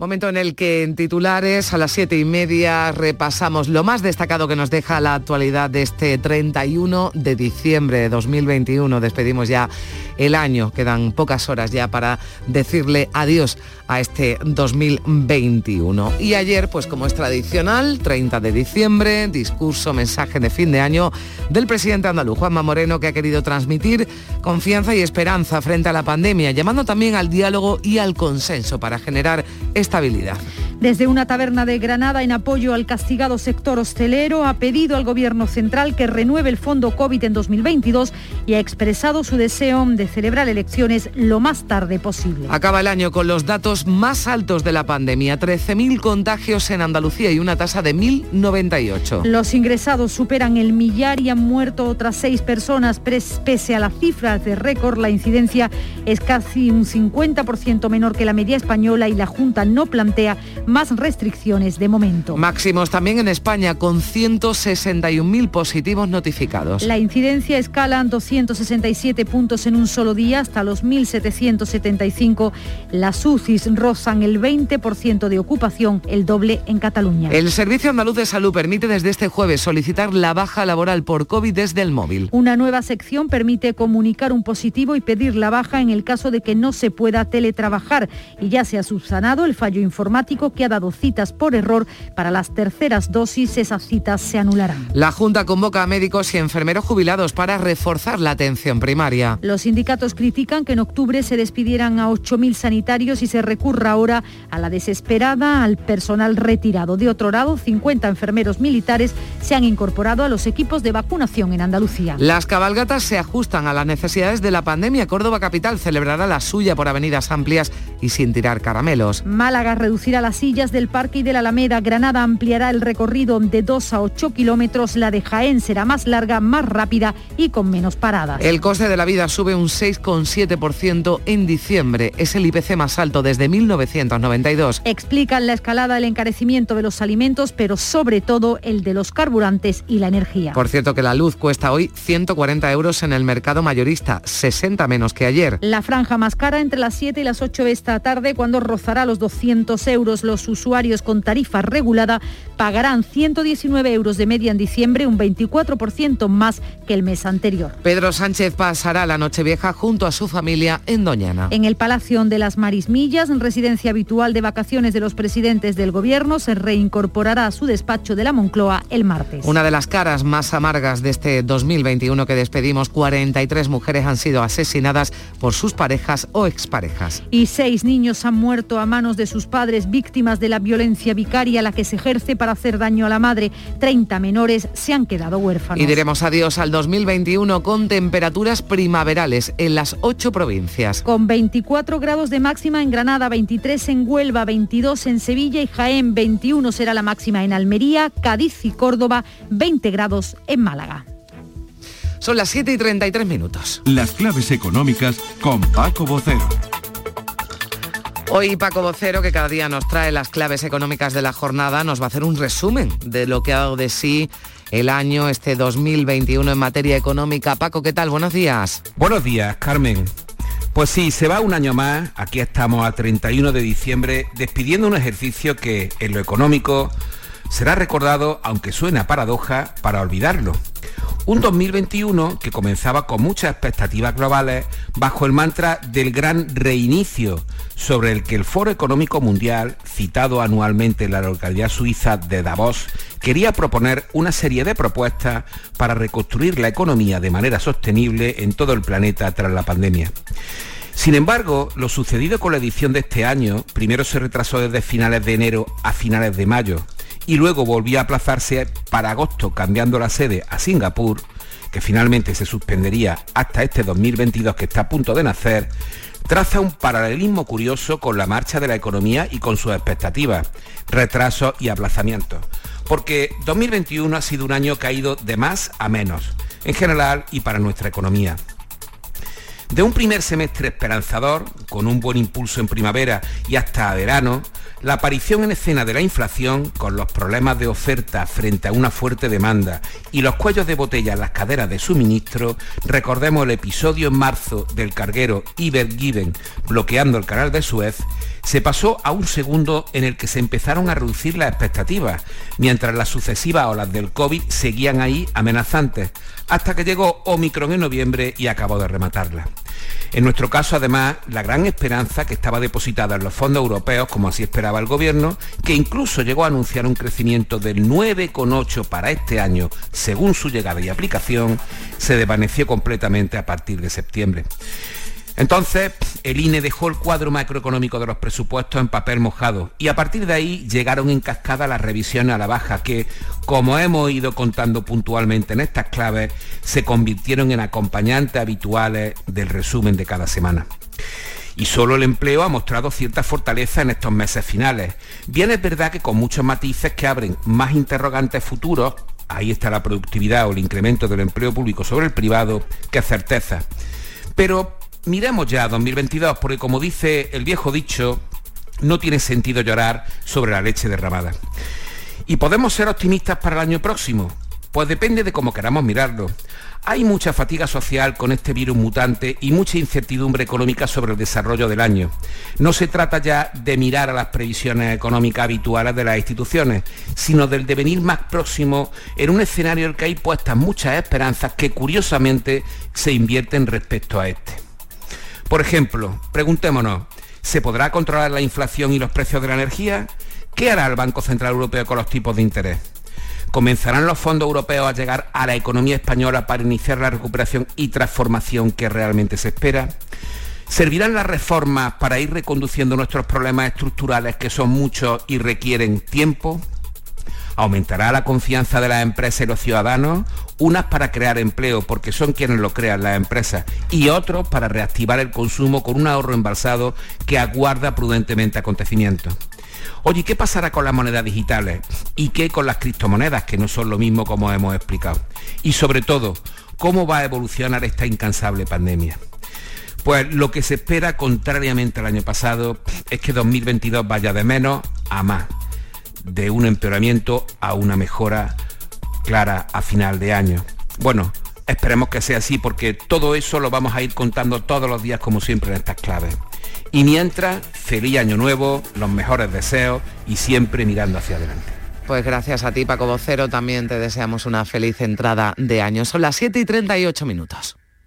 Momento en el que en titulares a las siete y media repasamos lo más destacado que nos deja la actualidad de este 31 de diciembre de 2021. Despedimos ya el año, quedan pocas horas ya para decirle adiós a este 2021. Y ayer, pues como es tradicional, 30 de diciembre, discurso, mensaje de fin de año del presidente andaluz, Juanma Moreno, que ha querido transmitir confianza y esperanza frente a la pandemia, llamando también al diálogo y al consenso para generar estabilidad. Desde una taberna de Granada en apoyo al castigado sector hostelero ha pedido al Gobierno central que renueve el fondo COVID en 2022 y ha expresado su deseo de celebrar elecciones lo más tarde posible. Acaba el año con los datos más altos de la pandemia, 13.000 contagios en Andalucía y una tasa de 1.098. Los ingresados superan el millar y han muerto otras seis personas. Pese a las cifras de récord, la incidencia es casi un 50% menor que la media española y la Junta no plantea más restricciones de momento. Máximos también en España con 161.000 positivos notificados. La incidencia escala 267 puntos en un solo día hasta los 1.775. Las UCIs rozan el 20% de ocupación, el doble en Cataluña. El Servicio Andaluz de Salud permite desde este jueves solicitar la baja laboral por COVID desde el móvil. Una nueva sección permite comunicar un positivo y pedir la baja en el caso de que no se pueda teletrabajar y ya se ha subsanado el fallo informático que ha dado citas por error para las terceras dosis, esas citas se anularán. La Junta convoca a médicos y enfermeros jubilados para reforzar la atención primaria. Los sindicatos critican que en octubre se despidieran a 8.000 sanitarios y se recurra ahora a la desesperada al personal retirado. De otro lado, 50 enfermeros militares se han incorporado a los equipos de vacunación en Andalucía. Las cabalgatas se ajustan a las necesidades de la pandemia. Córdoba Capital celebrará la suya por avenidas amplias y sin tirar caramelos. Málaga reducirá las del Parque y de la Alameda. Granada ampliará el recorrido de 2 a 8 kilómetros. La de Jaén será más larga, más rápida y con menos paradas. El coste de la vida sube un 6,7% en diciembre. Es el IPC más alto desde 1992. Explican la escalada del encarecimiento de los alimentos, pero sobre todo el de los carburantes y la energía. Por cierto que la luz cuesta hoy 140 euros en el mercado mayorista, 60 menos que ayer. La franja más cara entre las 7 y las 8 de esta tarde, cuando rozará los 200 euros. Los usuarios con tarifa regulada pagarán 119 euros de media en diciembre, un 24% más que el mes anterior. Pedro Sánchez pasará la Nochevieja junto a su familia en Doñana. En el Palacio de las Marismillas, residencia habitual de vacaciones de los presidentes del gobierno, se reincorporará a su despacho de la Moncloa el martes. Una de las caras más amargas de este 2021 que despedimos, 43 mujeres han sido asesinadas por sus parejas o exparejas. Y seis niños han muerto a manos de sus padres víctimas de la violencia vicaria, la que se ejerce para hacer daño a la madre. 30 menores se han quedado huérfanos. Y diremos adiós al 2021 con temperaturas primaverales en las ocho provincias. Con 24 grados de máxima en Granada, 23 en Huelva, 22 en Sevilla y Jaén, 21 será la máxima en Almería, Cádiz y Córdoba, 20 grados en Málaga. Son las 7 y 33 minutos. Las claves económicas con Paco Bocero. Hoy Paco Vocero, que cada día nos trae las claves económicas de la jornada, nos va a hacer un resumen de lo que ha dado de sí el año este 2021 en materia económica. Paco, ¿qué tal? Buenos días. Buenos días, Carmen. Pues sí, se va un año más, aquí estamos a 31 de diciembre, despidiendo un ejercicio que en lo económico será recordado, aunque suena paradoja, para olvidarlo. Un 2021 que comenzaba con muchas expectativas globales bajo el mantra del gran reinicio, sobre el que el Foro Económico Mundial, citado anualmente en la localidad suiza de Davos, quería proponer una serie de propuestas para reconstruir la economía de manera sostenible en todo el planeta tras la pandemia. Sin embargo, lo sucedido con la edición de este año, primero se retrasó desde finales de enero a finales de mayo y luego volvió a aplazarse para agosto cambiando la sede a Singapur, que finalmente se suspendería hasta este 2022 que está a punto de nacer, traza un paralelismo curioso con la marcha de la economía y con sus expectativas, retrasos y aplazamientos. Porque 2021 ha sido un año caído de más a menos, en general y para nuestra economía. De un primer semestre esperanzador, con un buen impulso en primavera y hasta verano, la aparición en escena de la inflación, con los problemas de oferta frente a una fuerte demanda y los cuellos de botella en las caderas de suministro, recordemos el episodio en marzo del carguero Ibergiven bloqueando el canal de Suez, se pasó a un segundo en el que se empezaron a reducir las expectativas, mientras las sucesivas olas del COVID seguían ahí amenazantes, hasta que llegó Omicron en noviembre y acabó de rematarla. En nuestro caso, además, la gran esperanza que estaba depositada en los fondos europeos, como así esperaba el Gobierno, que incluso llegó a anunciar un crecimiento del 9,8 para este año, según su llegada y aplicación, se desvaneció completamente a partir de septiembre. Entonces, el INE dejó el cuadro macroeconómico de los presupuestos en papel mojado y a partir de ahí llegaron en cascada las revisiones a la baja que, como hemos ido contando puntualmente en estas claves, se convirtieron en acompañantes habituales del resumen de cada semana. Y solo el empleo ha mostrado cierta fortaleza en estos meses finales. Bien es verdad que con muchos matices que abren más interrogantes futuros, ahí está la productividad o el incremento del empleo público sobre el privado, que certeza. Pero miremos ya 2022, porque como dice el viejo dicho, no tiene sentido llorar sobre la leche derramada. ¿Y podemos ser optimistas para el año próximo? Pues depende de cómo queramos mirarlo. Hay mucha fatiga social con este virus mutante y mucha incertidumbre económica sobre el desarrollo del año. No se trata ya de mirar a las previsiones económicas habituales de las instituciones, sino del devenir más próximo en un escenario en el que hay puestas muchas esperanzas que curiosamente se invierten respecto a este. Por ejemplo, preguntémonos, ¿se podrá controlar la inflación y los precios de la energía? ¿Qué hará el Banco Central Europeo con los tipos de interés? ¿Comenzarán los fondos europeos a llegar a la economía española para iniciar la recuperación y transformación que realmente se espera? ¿Servirán las reformas para ir reconduciendo nuestros problemas estructurales que son muchos y requieren tiempo? Aumentará la confianza de las empresas y los ciudadanos, unas para crear empleo porque son quienes lo crean las empresas y otros para reactivar el consumo con un ahorro embalsado que aguarda prudentemente acontecimientos. Oye, ¿qué pasará con las monedas digitales? ¿Y qué con las criptomonedas, que no son lo mismo como hemos explicado? Y sobre todo, ¿cómo va a evolucionar esta incansable pandemia? Pues lo que se espera, contrariamente al año pasado, es que 2022 vaya de menos a más de un empeoramiento a una mejora clara a final de año. Bueno, esperemos que sea así porque todo eso lo vamos a ir contando todos los días como siempre en estas claves. Y mientras, feliz año nuevo, los mejores deseos y siempre mirando hacia adelante. Pues gracias a ti, Paco Vocero, también te deseamos una feliz entrada de año. Son las 7 y 38 minutos.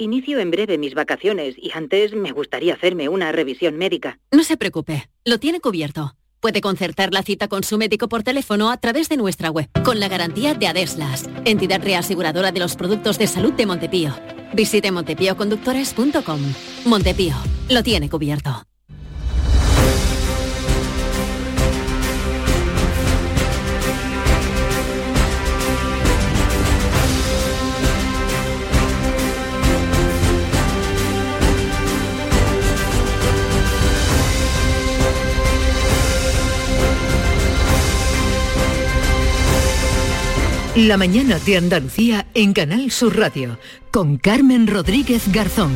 Inicio en breve mis vacaciones y antes me gustaría hacerme una revisión médica. No se preocupe, lo tiene cubierto. Puede concertar la cita con su médico por teléfono a través de nuestra web, con la garantía de Adeslas, entidad reaseguradora de los productos de salud de Montepío. Visite montepíoconductores.com. Montepío, lo tiene cubierto. La mañana de Andalucía en Canal Sur Radio con Carmen Rodríguez Garzón.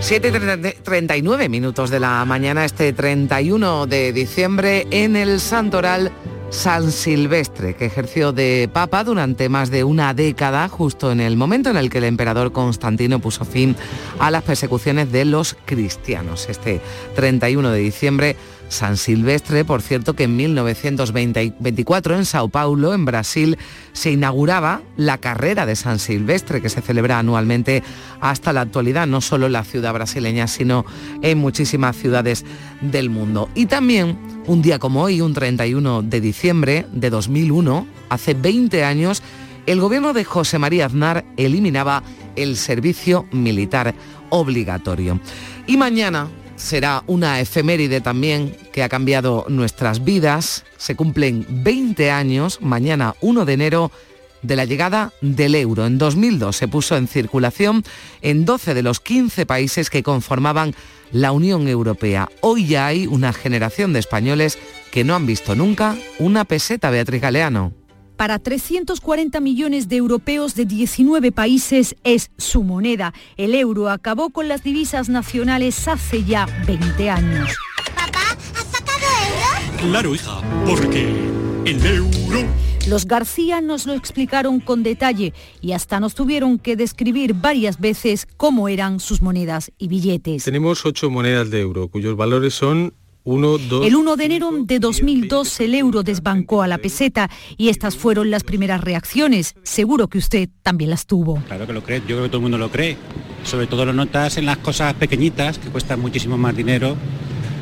7.39 minutos de la mañana, este 31 de diciembre, en el Santoral San Silvestre, que ejerció de papa durante más de una década, justo en el momento en el que el emperador Constantino puso fin a las persecuciones de los cristianos. Este 31 de diciembre San Silvestre, por cierto que en 1924 en Sao Paulo, en Brasil, se inauguraba la carrera de San Silvestre que se celebra anualmente hasta la actualidad, no solo en la ciudad brasileña, sino en muchísimas ciudades del mundo. Y también un día como hoy, un 31 de diciembre de 2001, hace 20 años, el gobierno de José María Aznar eliminaba el servicio militar obligatorio. Y mañana, será una efeméride también que ha cambiado nuestras vidas. Se cumplen 20 años, mañana 1 de enero, de la llegada del euro. En 2002 se puso en circulación en 12 de los 15 países que conformaban la Unión Europea. Hoy ya hay una generación de españoles que no han visto nunca una peseta, Beatriz Galeano para 340 millones de europeos de 19 países es su moneda. El euro acabó con las divisas nacionales hace ya 20 años. ¿Papá, has sacado euro? Claro, hija, porque el euro... Los García nos lo explicaron con detalle y hasta nos tuvieron que describir varias veces cómo eran sus monedas y billetes. Tenemos ocho monedas de euro, cuyos valores son el 1 de enero de 2002 el euro desbancó a la peseta y estas fueron las primeras reacciones. Seguro que usted también las tuvo. Claro que lo cree, yo creo que todo el mundo lo cree. Sobre todo lo notas en las cosas pequeñitas que cuestan muchísimo más dinero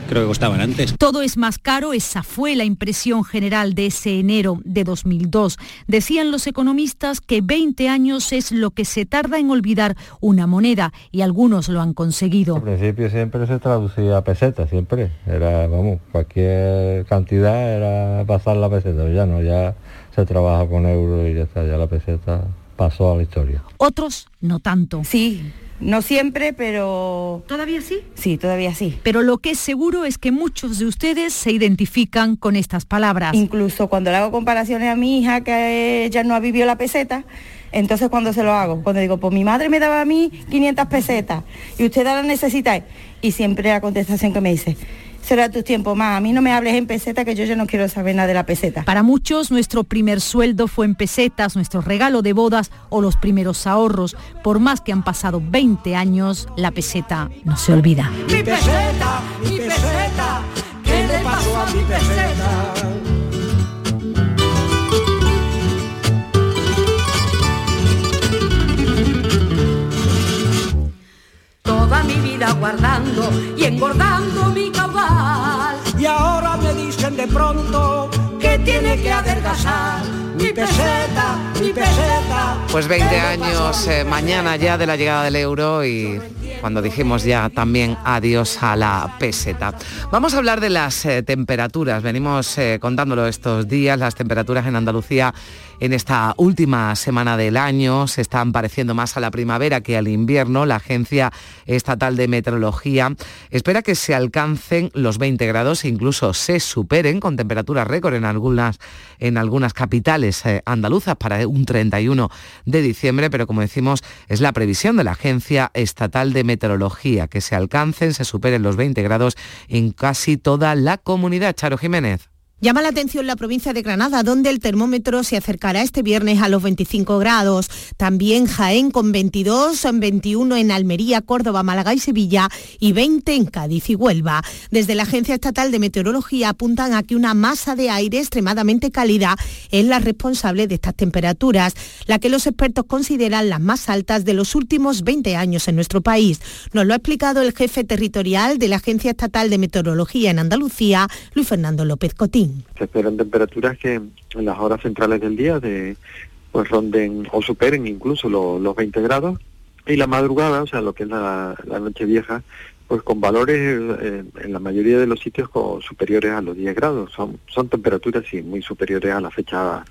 creo que costaban antes. Todo es más caro, esa fue la impresión general de ese enero de 2002. Decían los economistas que 20 años es lo que se tarda en olvidar una moneda y algunos lo han conseguido. Al principio siempre se traducía a peseta, siempre. Era, vamos, cualquier cantidad era pasar la peseta, ya no, ya se trabaja con euros y ya está, ya la peseta pasó a la historia. Otros no tanto. Sí, no siempre, pero... ¿Todavía sí? Sí, todavía sí. Pero lo que es seguro es que muchos de ustedes se identifican con estas palabras. Incluso cuando le hago comparaciones a mi hija, que ella no ha vivido la peseta, entonces cuando se lo hago, cuando digo, pues mi madre me daba a mí 500 pesetas y usted la necesita, y siempre la contestación que me dice, será tu tiempo más. A mí no me hables en peseta que yo ya no quiero saber nada de la peseta. Para muchos nuestro primer sueldo fue en pesetas, nuestro regalo de bodas o los primeros ahorros. Por más que han pasado 20 años, la peseta no se olvida. Mi peseta, mi peseta, ¿qué le pasó a mi peseta? Mi vida guardando y engordando mi y ahora me dicen de pronto que tiene que adelgazar. Mi peseta, mi peseta. Pues 20 años eh, mañana ya de la llegada del euro y cuando dijimos ya también adiós a la peseta. Vamos a hablar de las eh, temperaturas. Venimos eh, contándolo estos días. Las temperaturas en Andalucía en esta última semana del año se están pareciendo más a la primavera que al invierno. La Agencia Estatal de Meteorología espera que se alcancen los 20 grados incluso se superen con temperaturas récord en algunas, en algunas capitales eh, andaluzas para un 31 de diciembre, pero como decimos es la previsión de la Agencia Estatal de Meteorología que se alcancen, se superen los 20 grados en casi toda la comunidad. Charo Jiménez. Llama la atención la provincia de Granada, donde el termómetro se acercará este viernes a los 25 grados. También Jaén con 22, 21 en Almería, Córdoba, Málaga y Sevilla y 20 en Cádiz y Huelva. Desde la Agencia Estatal de Meteorología apuntan a que una masa de aire extremadamente cálida es la responsable de estas temperaturas, la que los expertos consideran las más altas de los últimos 20 años en nuestro país. Nos lo ha explicado el jefe territorial de la Agencia Estatal de Meteorología en Andalucía, Luis Fernando López Cotín. Se esperan temperaturas que en las horas centrales del día de pues ronden o superen incluso los 20 grados y la madrugada, o sea, lo que es la, noche vieja, pues con valores eh, en la mayoría de los sitios superiores a los 10 grados. Son, son temperaturas sí muy superiores a la fecha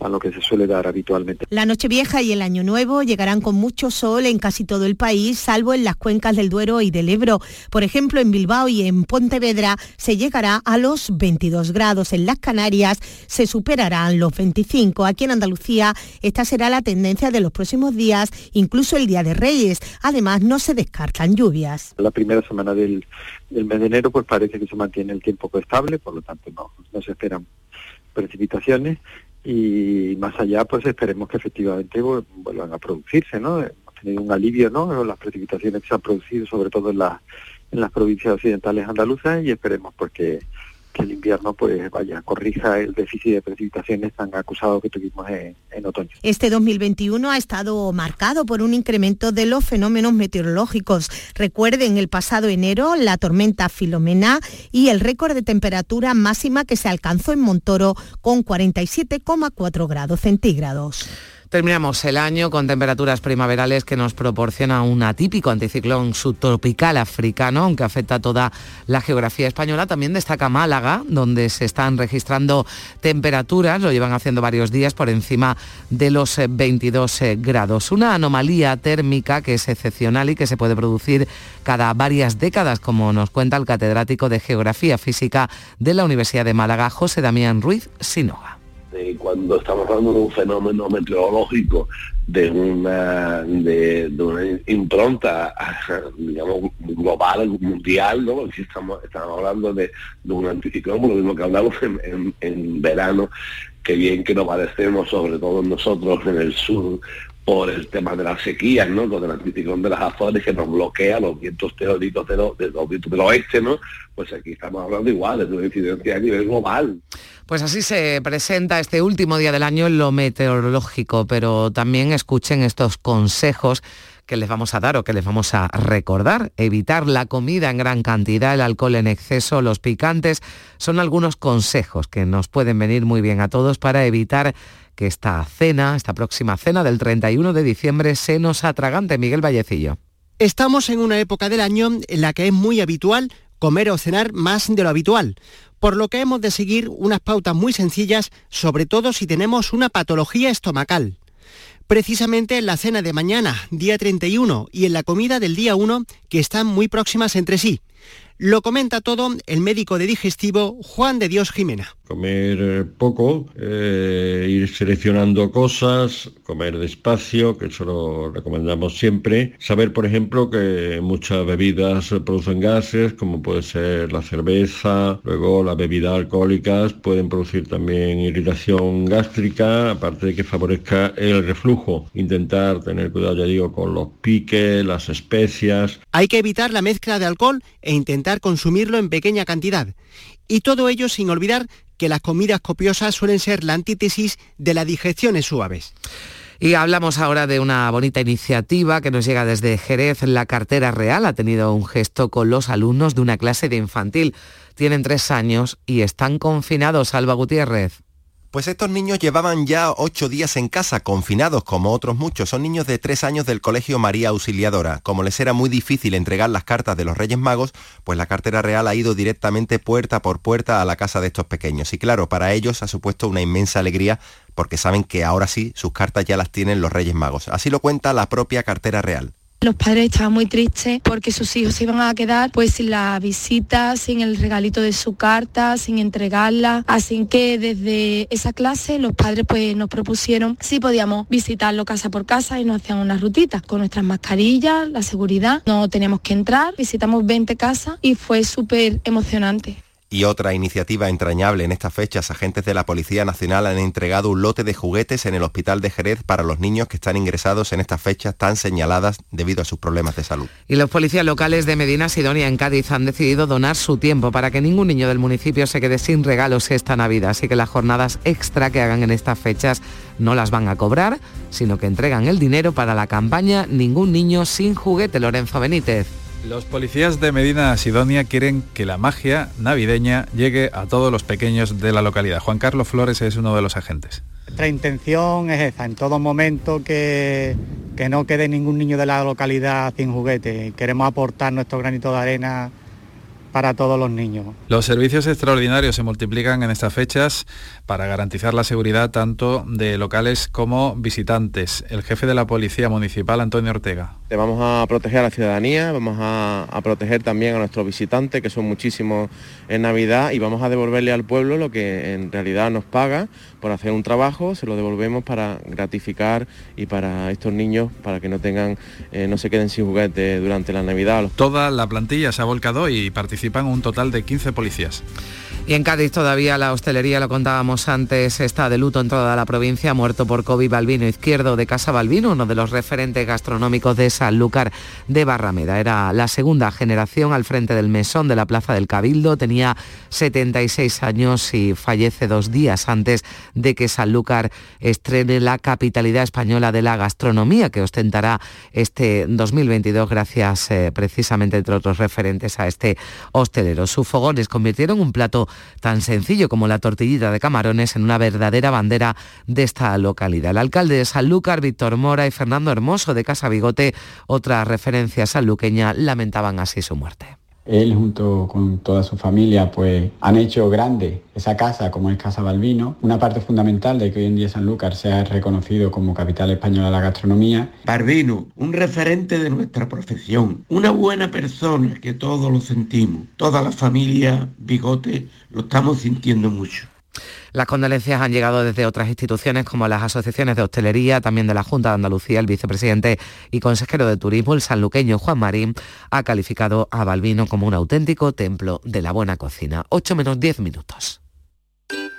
a lo que se suele dar habitualmente. La Nochevieja y el Año Nuevo llegarán con mucho sol en casi todo el país, salvo en las cuencas del Duero y del Ebro. Por ejemplo, en Bilbao y en Pontevedra se llegará a los 22 grados. En las Canarias se superarán los 25. Aquí en Andalucía esta será la tendencia de los próximos días, incluso el Día de Reyes. Además, no se descartan lluvias. La primera semana del, mes de enero pues parece que se mantiene el tiempo estable, por lo tanto no, no se esperan precipitaciones y más allá pues esperemos que efectivamente vuelvan a producirse, ¿no? Hemos tenido un alivio, ¿no? Las precipitaciones que se han producido sobre todo en, la, en las provincias occidentales andaluzas y esperemos porque que el invierno pues vaya, corrija el déficit de precipitaciones tan acusado que tuvimos en, en, otoño. Este 2021 ha estado marcado por un incremento de los fenómenos meteorológicos. Recuerden el pasado enero la tormenta Filomena y el récord de temperatura máxima que se alcanzó en Montoro con 47,4 grados centígrados. Terminamos el año con temperaturas primaverales que nos proporciona un atípico anticiclón subtropical africano, aunque afecta a toda la geografía española. También destaca Málaga, donde se están registrando temperaturas, lo llevan haciendo varios días, por encima de los 22 eh, grados. Una anomalía térmica que es excepcional y que se puede producir cada varias décadas, como nos cuenta el catedrático de Geografía Física de la Universidad de Málaga, José Damián Ruiz Sinoga cuando estamos hablando de un fenómeno meteorológico de una de, una impronta (laughs) digamos global mundial no aquí estamos estamos hablando de, un anticiclón lo mismo que hablamos en, verano que bien que nos padecemos sobre todo nosotros en el sur por el tema de las sequías, ¿no? Con el anticiclón de las Azores que nos bloquea los vientos teóricos de, los vientos del oeste, ¿no? Pues aquí estamos hablando igual de una incidencia a nivel global. Pues así se presenta este último día del año en lo meteorológico, pero también escuchen estos consejos que les vamos a dar o que les vamos a recordar. Evitar la comida en gran cantidad, el alcohol en exceso, los picantes, son algunos consejos que nos pueden venir muy bien a todos para evitar que esta cena, esta próxima cena del 31 de diciembre, se nos atragante. Miguel Vallecillo. Estamos en una época del año en la que es muy habitual comer o cenar más de lo habitual, por lo que hemos de seguir unas pautas muy sencillas, sobre todo si tenemos una patología estomacal. Precisamente en la cena de mañana, día 31, y en la comida del día 1, que están muy próximas entre sí. Lo comenta todo el médico de digestivo Juan de Dios Jimena. Comer eh, poco, eh, ir seleccionando cosas, comer despacio, que eso lo recomendamos siempre. Saber, por ejemplo, que muchas bebidas producen gases, como puede ser la cerveza, luego las bebidas alcohólicas pueden producir también irritación gástrica, aparte de que favorezca el reflujo. Intentar tener cuidado, ya digo, con los piques, las especias. Hay que evitar la mezcla de alcohol e intentar consumirlo en pequeña cantidad. Y todo ello sin olvidar que las comidas copiosas suelen ser la antítesis de las digestiones suaves. Y hablamos ahora de una bonita iniciativa que nos llega desde Jerez. La cartera real ha tenido un gesto con los alumnos de una clase de infantil. Tienen tres años y están confinados, Alba Gutiérrez. Pues estos niños llevaban ya ocho días en casa, confinados como otros muchos. Son niños de tres años del Colegio María Auxiliadora. Como les era muy difícil entregar las cartas de los Reyes Magos, pues la cartera real ha ido directamente puerta por puerta a la casa de estos pequeños. Y claro, para ellos ha supuesto una inmensa alegría porque saben que ahora sí sus cartas ya las tienen los Reyes Magos. Así lo cuenta la propia cartera real. Los padres estaban muy tristes porque sus hijos se iban a quedar pues sin la visita, sin el regalito de su carta, sin entregarla. Así que desde esa clase los padres pues nos propusieron si podíamos visitarlo casa por casa y nos hacían una rutita con nuestras mascarillas, la seguridad. No teníamos que entrar, visitamos 20 casas y fue súper emocionante. Y otra iniciativa entrañable en estas fechas, agentes de la Policía Nacional han entregado un lote de juguetes en el Hospital de Jerez para los niños que están ingresados en estas fechas tan señaladas debido a sus problemas de salud. Y los policías locales de Medina Sidonia en Cádiz han decidido donar su tiempo para que ningún niño del municipio se quede sin regalos esta Navidad. Así que las jornadas extra que hagan en estas fechas no las van a cobrar, sino que entregan el dinero para la campaña Ningún niño sin juguete. Lorenzo Benítez. Los policías de Medina Sidonia quieren que la magia navideña llegue a todos los pequeños de la localidad. Juan Carlos Flores es uno de los agentes. Nuestra intención es esa, en todo momento que, que no quede ningún niño de la localidad sin juguete. Queremos aportar nuestro granito de arena para todos los niños. Los servicios extraordinarios se multiplican en estas fechas para garantizar la seguridad tanto de locales como visitantes. El jefe de la Policía Municipal, Antonio Ortega. Vamos a proteger a la ciudadanía, vamos a, a proteger también a nuestros visitantes, que son muchísimos en Navidad, y vamos a devolverle al pueblo lo que en realidad nos paga por hacer un trabajo, se lo devolvemos para gratificar y para estos niños, para que no tengan, eh, no se queden sin juguete durante la Navidad. Toda la plantilla se ha volcado y participan un total de 15 policías. Y en Cádiz todavía la hostelería, lo contábamos antes, está de luto en toda la provincia, muerto por COVID Balbino Izquierdo de Casa Balbino, uno de los referentes gastronómicos de Sanlúcar de Barrameda. Era la segunda generación al frente del mesón de la Plaza del Cabildo, tenía 76 años y fallece dos días antes de que Sanlúcar estrene la capitalidad española de la gastronomía que ostentará este 2022 gracias eh, precisamente entre otros referentes a este hostelero. Sus fogones convirtieron un plato tan sencillo como la tortillita de camarones en una verdadera bandera de esta localidad. El alcalde de Sanlúcar, Víctor Mora y Fernando Hermoso de Casa Bigote, otra referencia sanluqueña, lamentaban así su muerte. Él junto con toda su familia pues han hecho grande esa casa como es Casa Balbino, una parte fundamental de que hoy en día Sanlúcar sea reconocido como capital española de la gastronomía. Balbino, un referente de nuestra profesión, una buena persona que todos lo sentimos, toda la familia Bigote lo estamos sintiendo mucho. Las condolencias han llegado desde otras instituciones como las asociaciones de hostelería, también de la Junta de Andalucía. El vicepresidente y consejero de Turismo, el sanluqueño Juan Marín, ha calificado a Balbino como un auténtico templo de la buena cocina. 8 menos 10 minutos.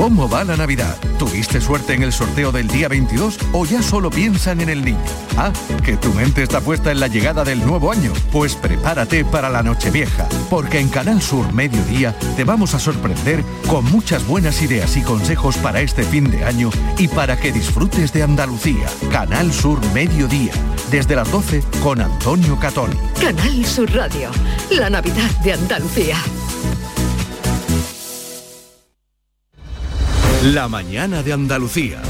¿Cómo va la Navidad? ¿Tuviste suerte en el sorteo del día 22 o ya solo piensan en el niño? Ah, que tu mente está puesta en la llegada del nuevo año. Pues prepárate para la Nochevieja, porque en Canal Sur Mediodía te vamos a sorprender con muchas buenas ideas y consejos para este fin de año y para que disfrutes de Andalucía. Canal Sur Mediodía, desde las 12 con Antonio Catón. Canal Sur Radio, la Navidad de Andalucía. La mañana de Andalucía.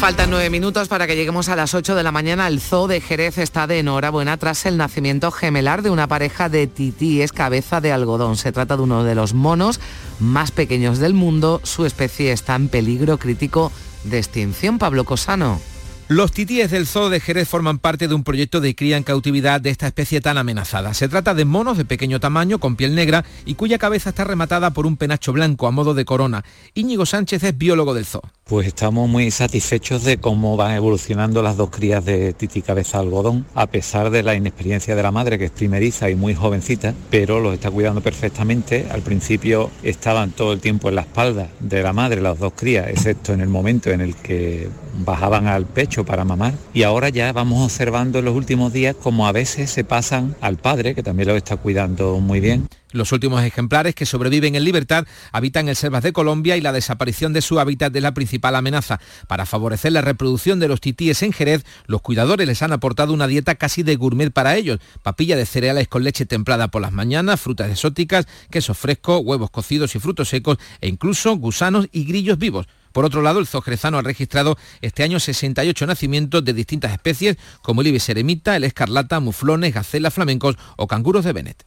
Faltan nueve minutos para que lleguemos a las 8 de la mañana. El zoo de Jerez está de enhorabuena tras el nacimiento gemelar de una pareja de titíes cabeza de algodón. Se trata de uno de los monos más pequeños del mundo. Su especie está en peligro crítico de extinción. Pablo Cosano. Los titíes del zoo de Jerez forman parte de un proyecto de cría en cautividad de esta especie tan amenazada. Se trata de monos de pequeño tamaño, con piel negra y cuya cabeza está rematada por un penacho blanco a modo de corona. Íñigo Sánchez es biólogo del zoo. Pues estamos muy satisfechos de cómo van evolucionando las dos crías de tití cabeza algodón, a pesar de la inexperiencia de la madre, que es primeriza y muy jovencita, pero los está cuidando perfectamente. Al principio estaban todo el tiempo en la espalda de la madre, las dos crías, excepto en el momento en el que bajaban al pecho para mamar. Y ahora ya vamos observando en los últimos días como a veces se pasan al padre, que también los está cuidando muy bien. Los últimos ejemplares que sobreviven en libertad habitan en selvas de Colombia y la desaparición de su hábitat es la principal amenaza. Para favorecer la reproducción de los titíes en Jerez, los cuidadores les han aportado una dieta casi de gourmet para ellos. Papilla de cereales con leche templada por las mañanas, frutas exóticas, queso fresco, huevos cocidos y frutos secos e incluso gusanos y grillos vivos. Por otro lado, el zoo jerezano ha registrado este año 68 nacimientos de distintas especies como el ibis eremita, el escarlata, muflones, gacelas flamencos o canguros de Bennett.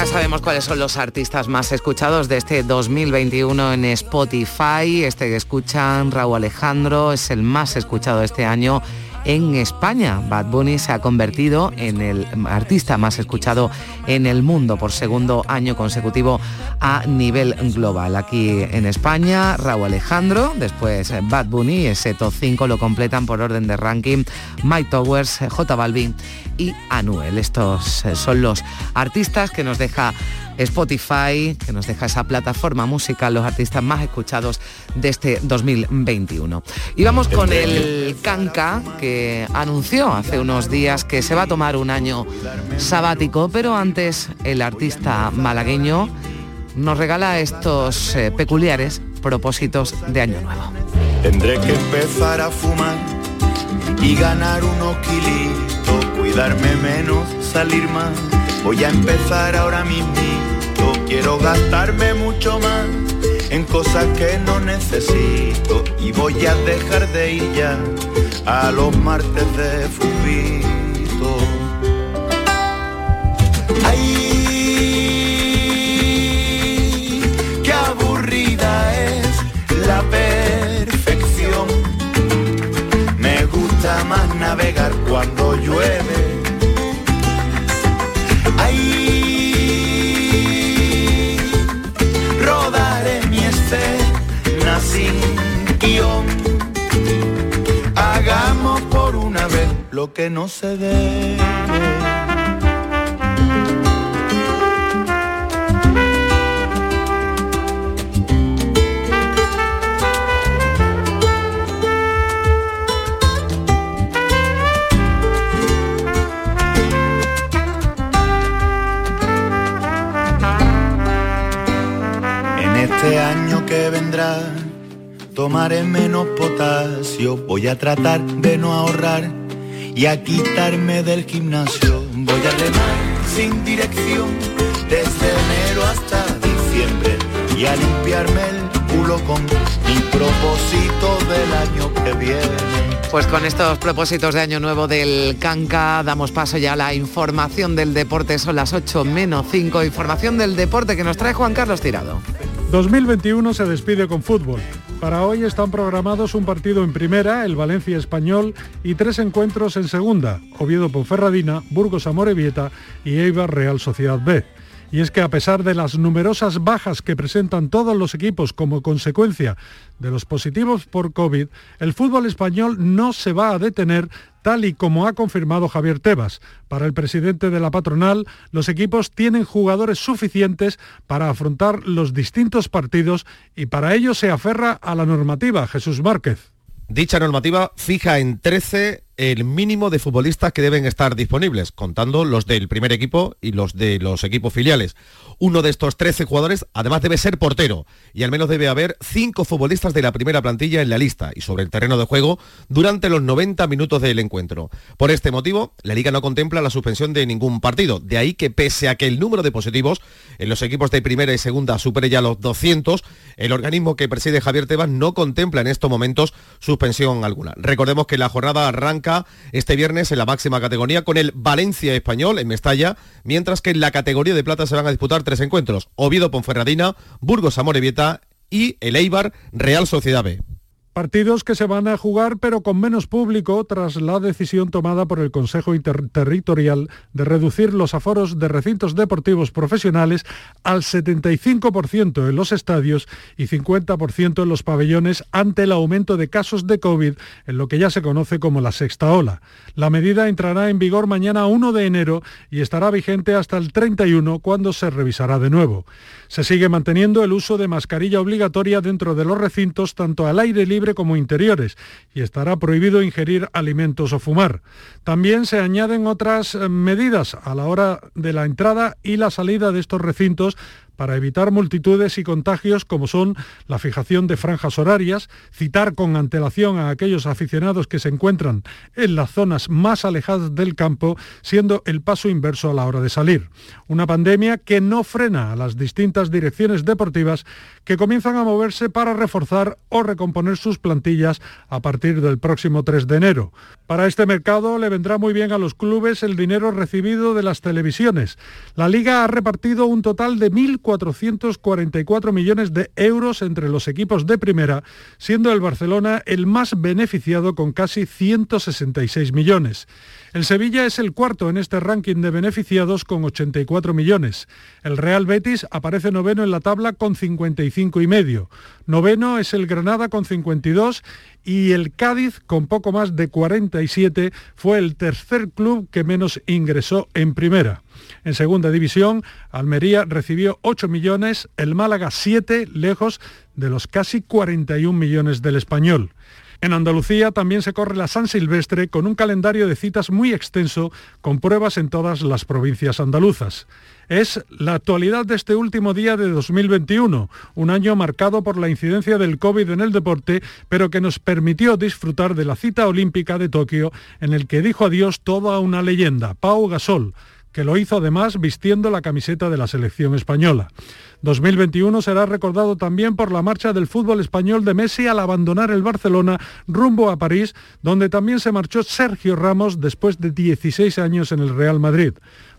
Ya sabemos cuáles son los artistas más escuchados de este 2021 en Spotify. Este que escuchan, Raúl Alejandro, es el más escuchado este año en España. Bad Bunny se ha convertido en el artista más escuchado en el mundo por segundo año consecutivo a nivel global. Aquí en España, Raúl Alejandro, después Bad Bunny, ese top 5 lo completan por orden de ranking Mike Towers, J Balvin y Anuel. Estos son los artistas que nos deja Spotify, que nos deja esa plataforma musical, los artistas más escuchados de este 2021. Y vamos con el Canca, que anunció hace unos días que se va a tomar un año sabático, pero antes el artista malagueño nos regala estos eh, peculiares propósitos de Año Nuevo. Tendré que empezar a fumar y ganar unos kilitos, cuidarme menos, salir más. Voy a empezar ahora mismo, quiero gastarme mucho más en cosas que no necesito y voy a dejar de ir ya a los martes de fubito. Ay, qué aburrida es la perfección. Me gusta más navegar cuando llueve. Sin. Hagamos por una vez lo que no se debe. Este año que vendrá, tomaré menos potasio, voy a tratar de no ahorrar y a quitarme del gimnasio. Voy a remar sin dirección desde enero hasta diciembre y a limpiarme el culo con mi propósito del año que viene. Pues con estos propósitos de Año Nuevo del Canca damos paso ya a la información del deporte. Son las 8 menos 5. Información del deporte que nos trae Juan Carlos Tirado. 2021 se despide con fútbol. Para hoy están programados un partido en primera, el Valencia Español, y tres encuentros en segunda, Oviedo Ponferradina, Burgos Amorebieta y Eibar Real Sociedad B. Y es que a pesar de las numerosas bajas que presentan todos los equipos como consecuencia de los positivos por COVID, el fútbol español no se va a detener tal y como ha confirmado Javier Tebas. Para el presidente de la patronal, los equipos tienen jugadores suficientes para afrontar los distintos partidos y para ello se aferra a la normativa. Jesús Márquez. Dicha normativa fija en 13 el mínimo de futbolistas que deben estar disponibles, contando los del primer equipo y los de los equipos filiales. Uno de estos 13 jugadores además debe ser portero y al menos debe haber 5 futbolistas de la primera plantilla en la lista y sobre el terreno de juego durante los 90 minutos del encuentro. Por este motivo, la liga no contempla la suspensión de ningún partido, de ahí que pese a que el número de positivos en los equipos de primera y segunda supere ya los 200, el organismo que preside Javier Tebas no contempla en estos momentos suspensión alguna. Recordemos que la jornada arranca este viernes en la máxima categoría con el Valencia Español en Mestalla, mientras que en la categoría de plata se van a disputar tres encuentros, Oviedo Ponferradina, Burgos Amorebieta y el Eibar Real Sociedad B. Partidos que se van a jugar pero con menos público tras la decisión tomada por el Consejo Interterritorial de reducir los aforos de recintos deportivos profesionales al 75% en los estadios y 50% en los pabellones ante el aumento de casos de COVID en lo que ya se conoce como la sexta ola. La medida entrará en vigor mañana 1 de enero y estará vigente hasta el 31 cuando se revisará de nuevo. Se sigue manteniendo el uso de mascarilla obligatoria dentro de los recintos tanto al aire libre como interiores y estará prohibido ingerir alimentos o fumar. También se añaden otras eh, medidas a la hora de la entrada y la salida de estos recintos para evitar multitudes y contagios como son la fijación de franjas horarias, citar con antelación a aquellos aficionados que se encuentran en las zonas más alejadas del campo, siendo el paso inverso a la hora de salir. Una pandemia que no frena a las distintas direcciones deportivas que comienzan a moverse para reforzar o recomponer sus plantillas a partir del próximo 3 de enero. Para este mercado le vendrá muy bien a los clubes el dinero recibido de las televisiones. La liga ha repartido un total de 1.444 millones de euros entre los equipos de primera, siendo el Barcelona el más beneficiado con casi 166 millones. El Sevilla es el cuarto en este ranking de beneficiados con 84 millones. El Real Betis aparece noveno en la tabla con 55 y medio. Noveno es el Granada con 52 y el Cádiz, con poco más de 47, fue el tercer club que menos ingresó en primera. En segunda división, Almería recibió 8 millones, el Málaga 7, lejos de los casi 41 millones del español. En Andalucía también se corre la San Silvestre con un calendario de citas muy extenso con pruebas en todas las provincias andaluzas. Es la actualidad de este último día de 2021, un año marcado por la incidencia del COVID en el deporte, pero que nos permitió disfrutar de la cita olímpica de Tokio en el que dijo adiós toda una leyenda, Pau Gasol que lo hizo además vistiendo la camiseta de la selección española. 2021 será recordado también por la marcha del fútbol español de Messi al abandonar el Barcelona rumbo a París, donde también se marchó Sergio Ramos después de 16 años en el Real Madrid.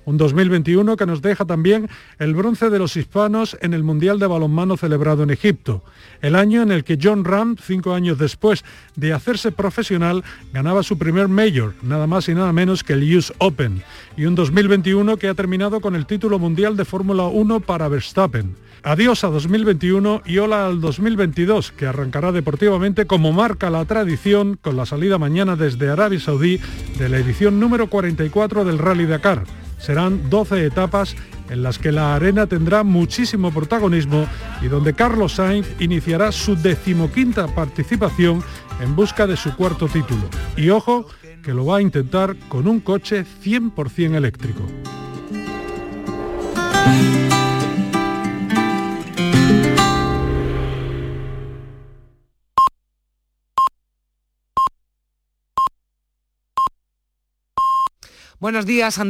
Un 2021 que nos deja también el bronce de los hispanos en el Mundial de Balonmano celebrado en Egipto. El año en el que John Ram, cinco años después de hacerse profesional, ganaba su primer Major, nada más y nada menos que el US Open. Y un 2021 que ha terminado con el título mundial de Fórmula 1 para Verstappen. Adiós a 2021 y hola al 2022, que arrancará deportivamente como marca la tradición con la salida mañana desde Arabia Saudí de la edición número 44 del Rally Dakar. Serán 12 etapas en las que la arena tendrá muchísimo protagonismo y donde Carlos Sainz iniciará su decimoquinta participación en busca de su cuarto título. Y ojo, que lo va a intentar con un coche 100% eléctrico. Buenos días, Andalucía.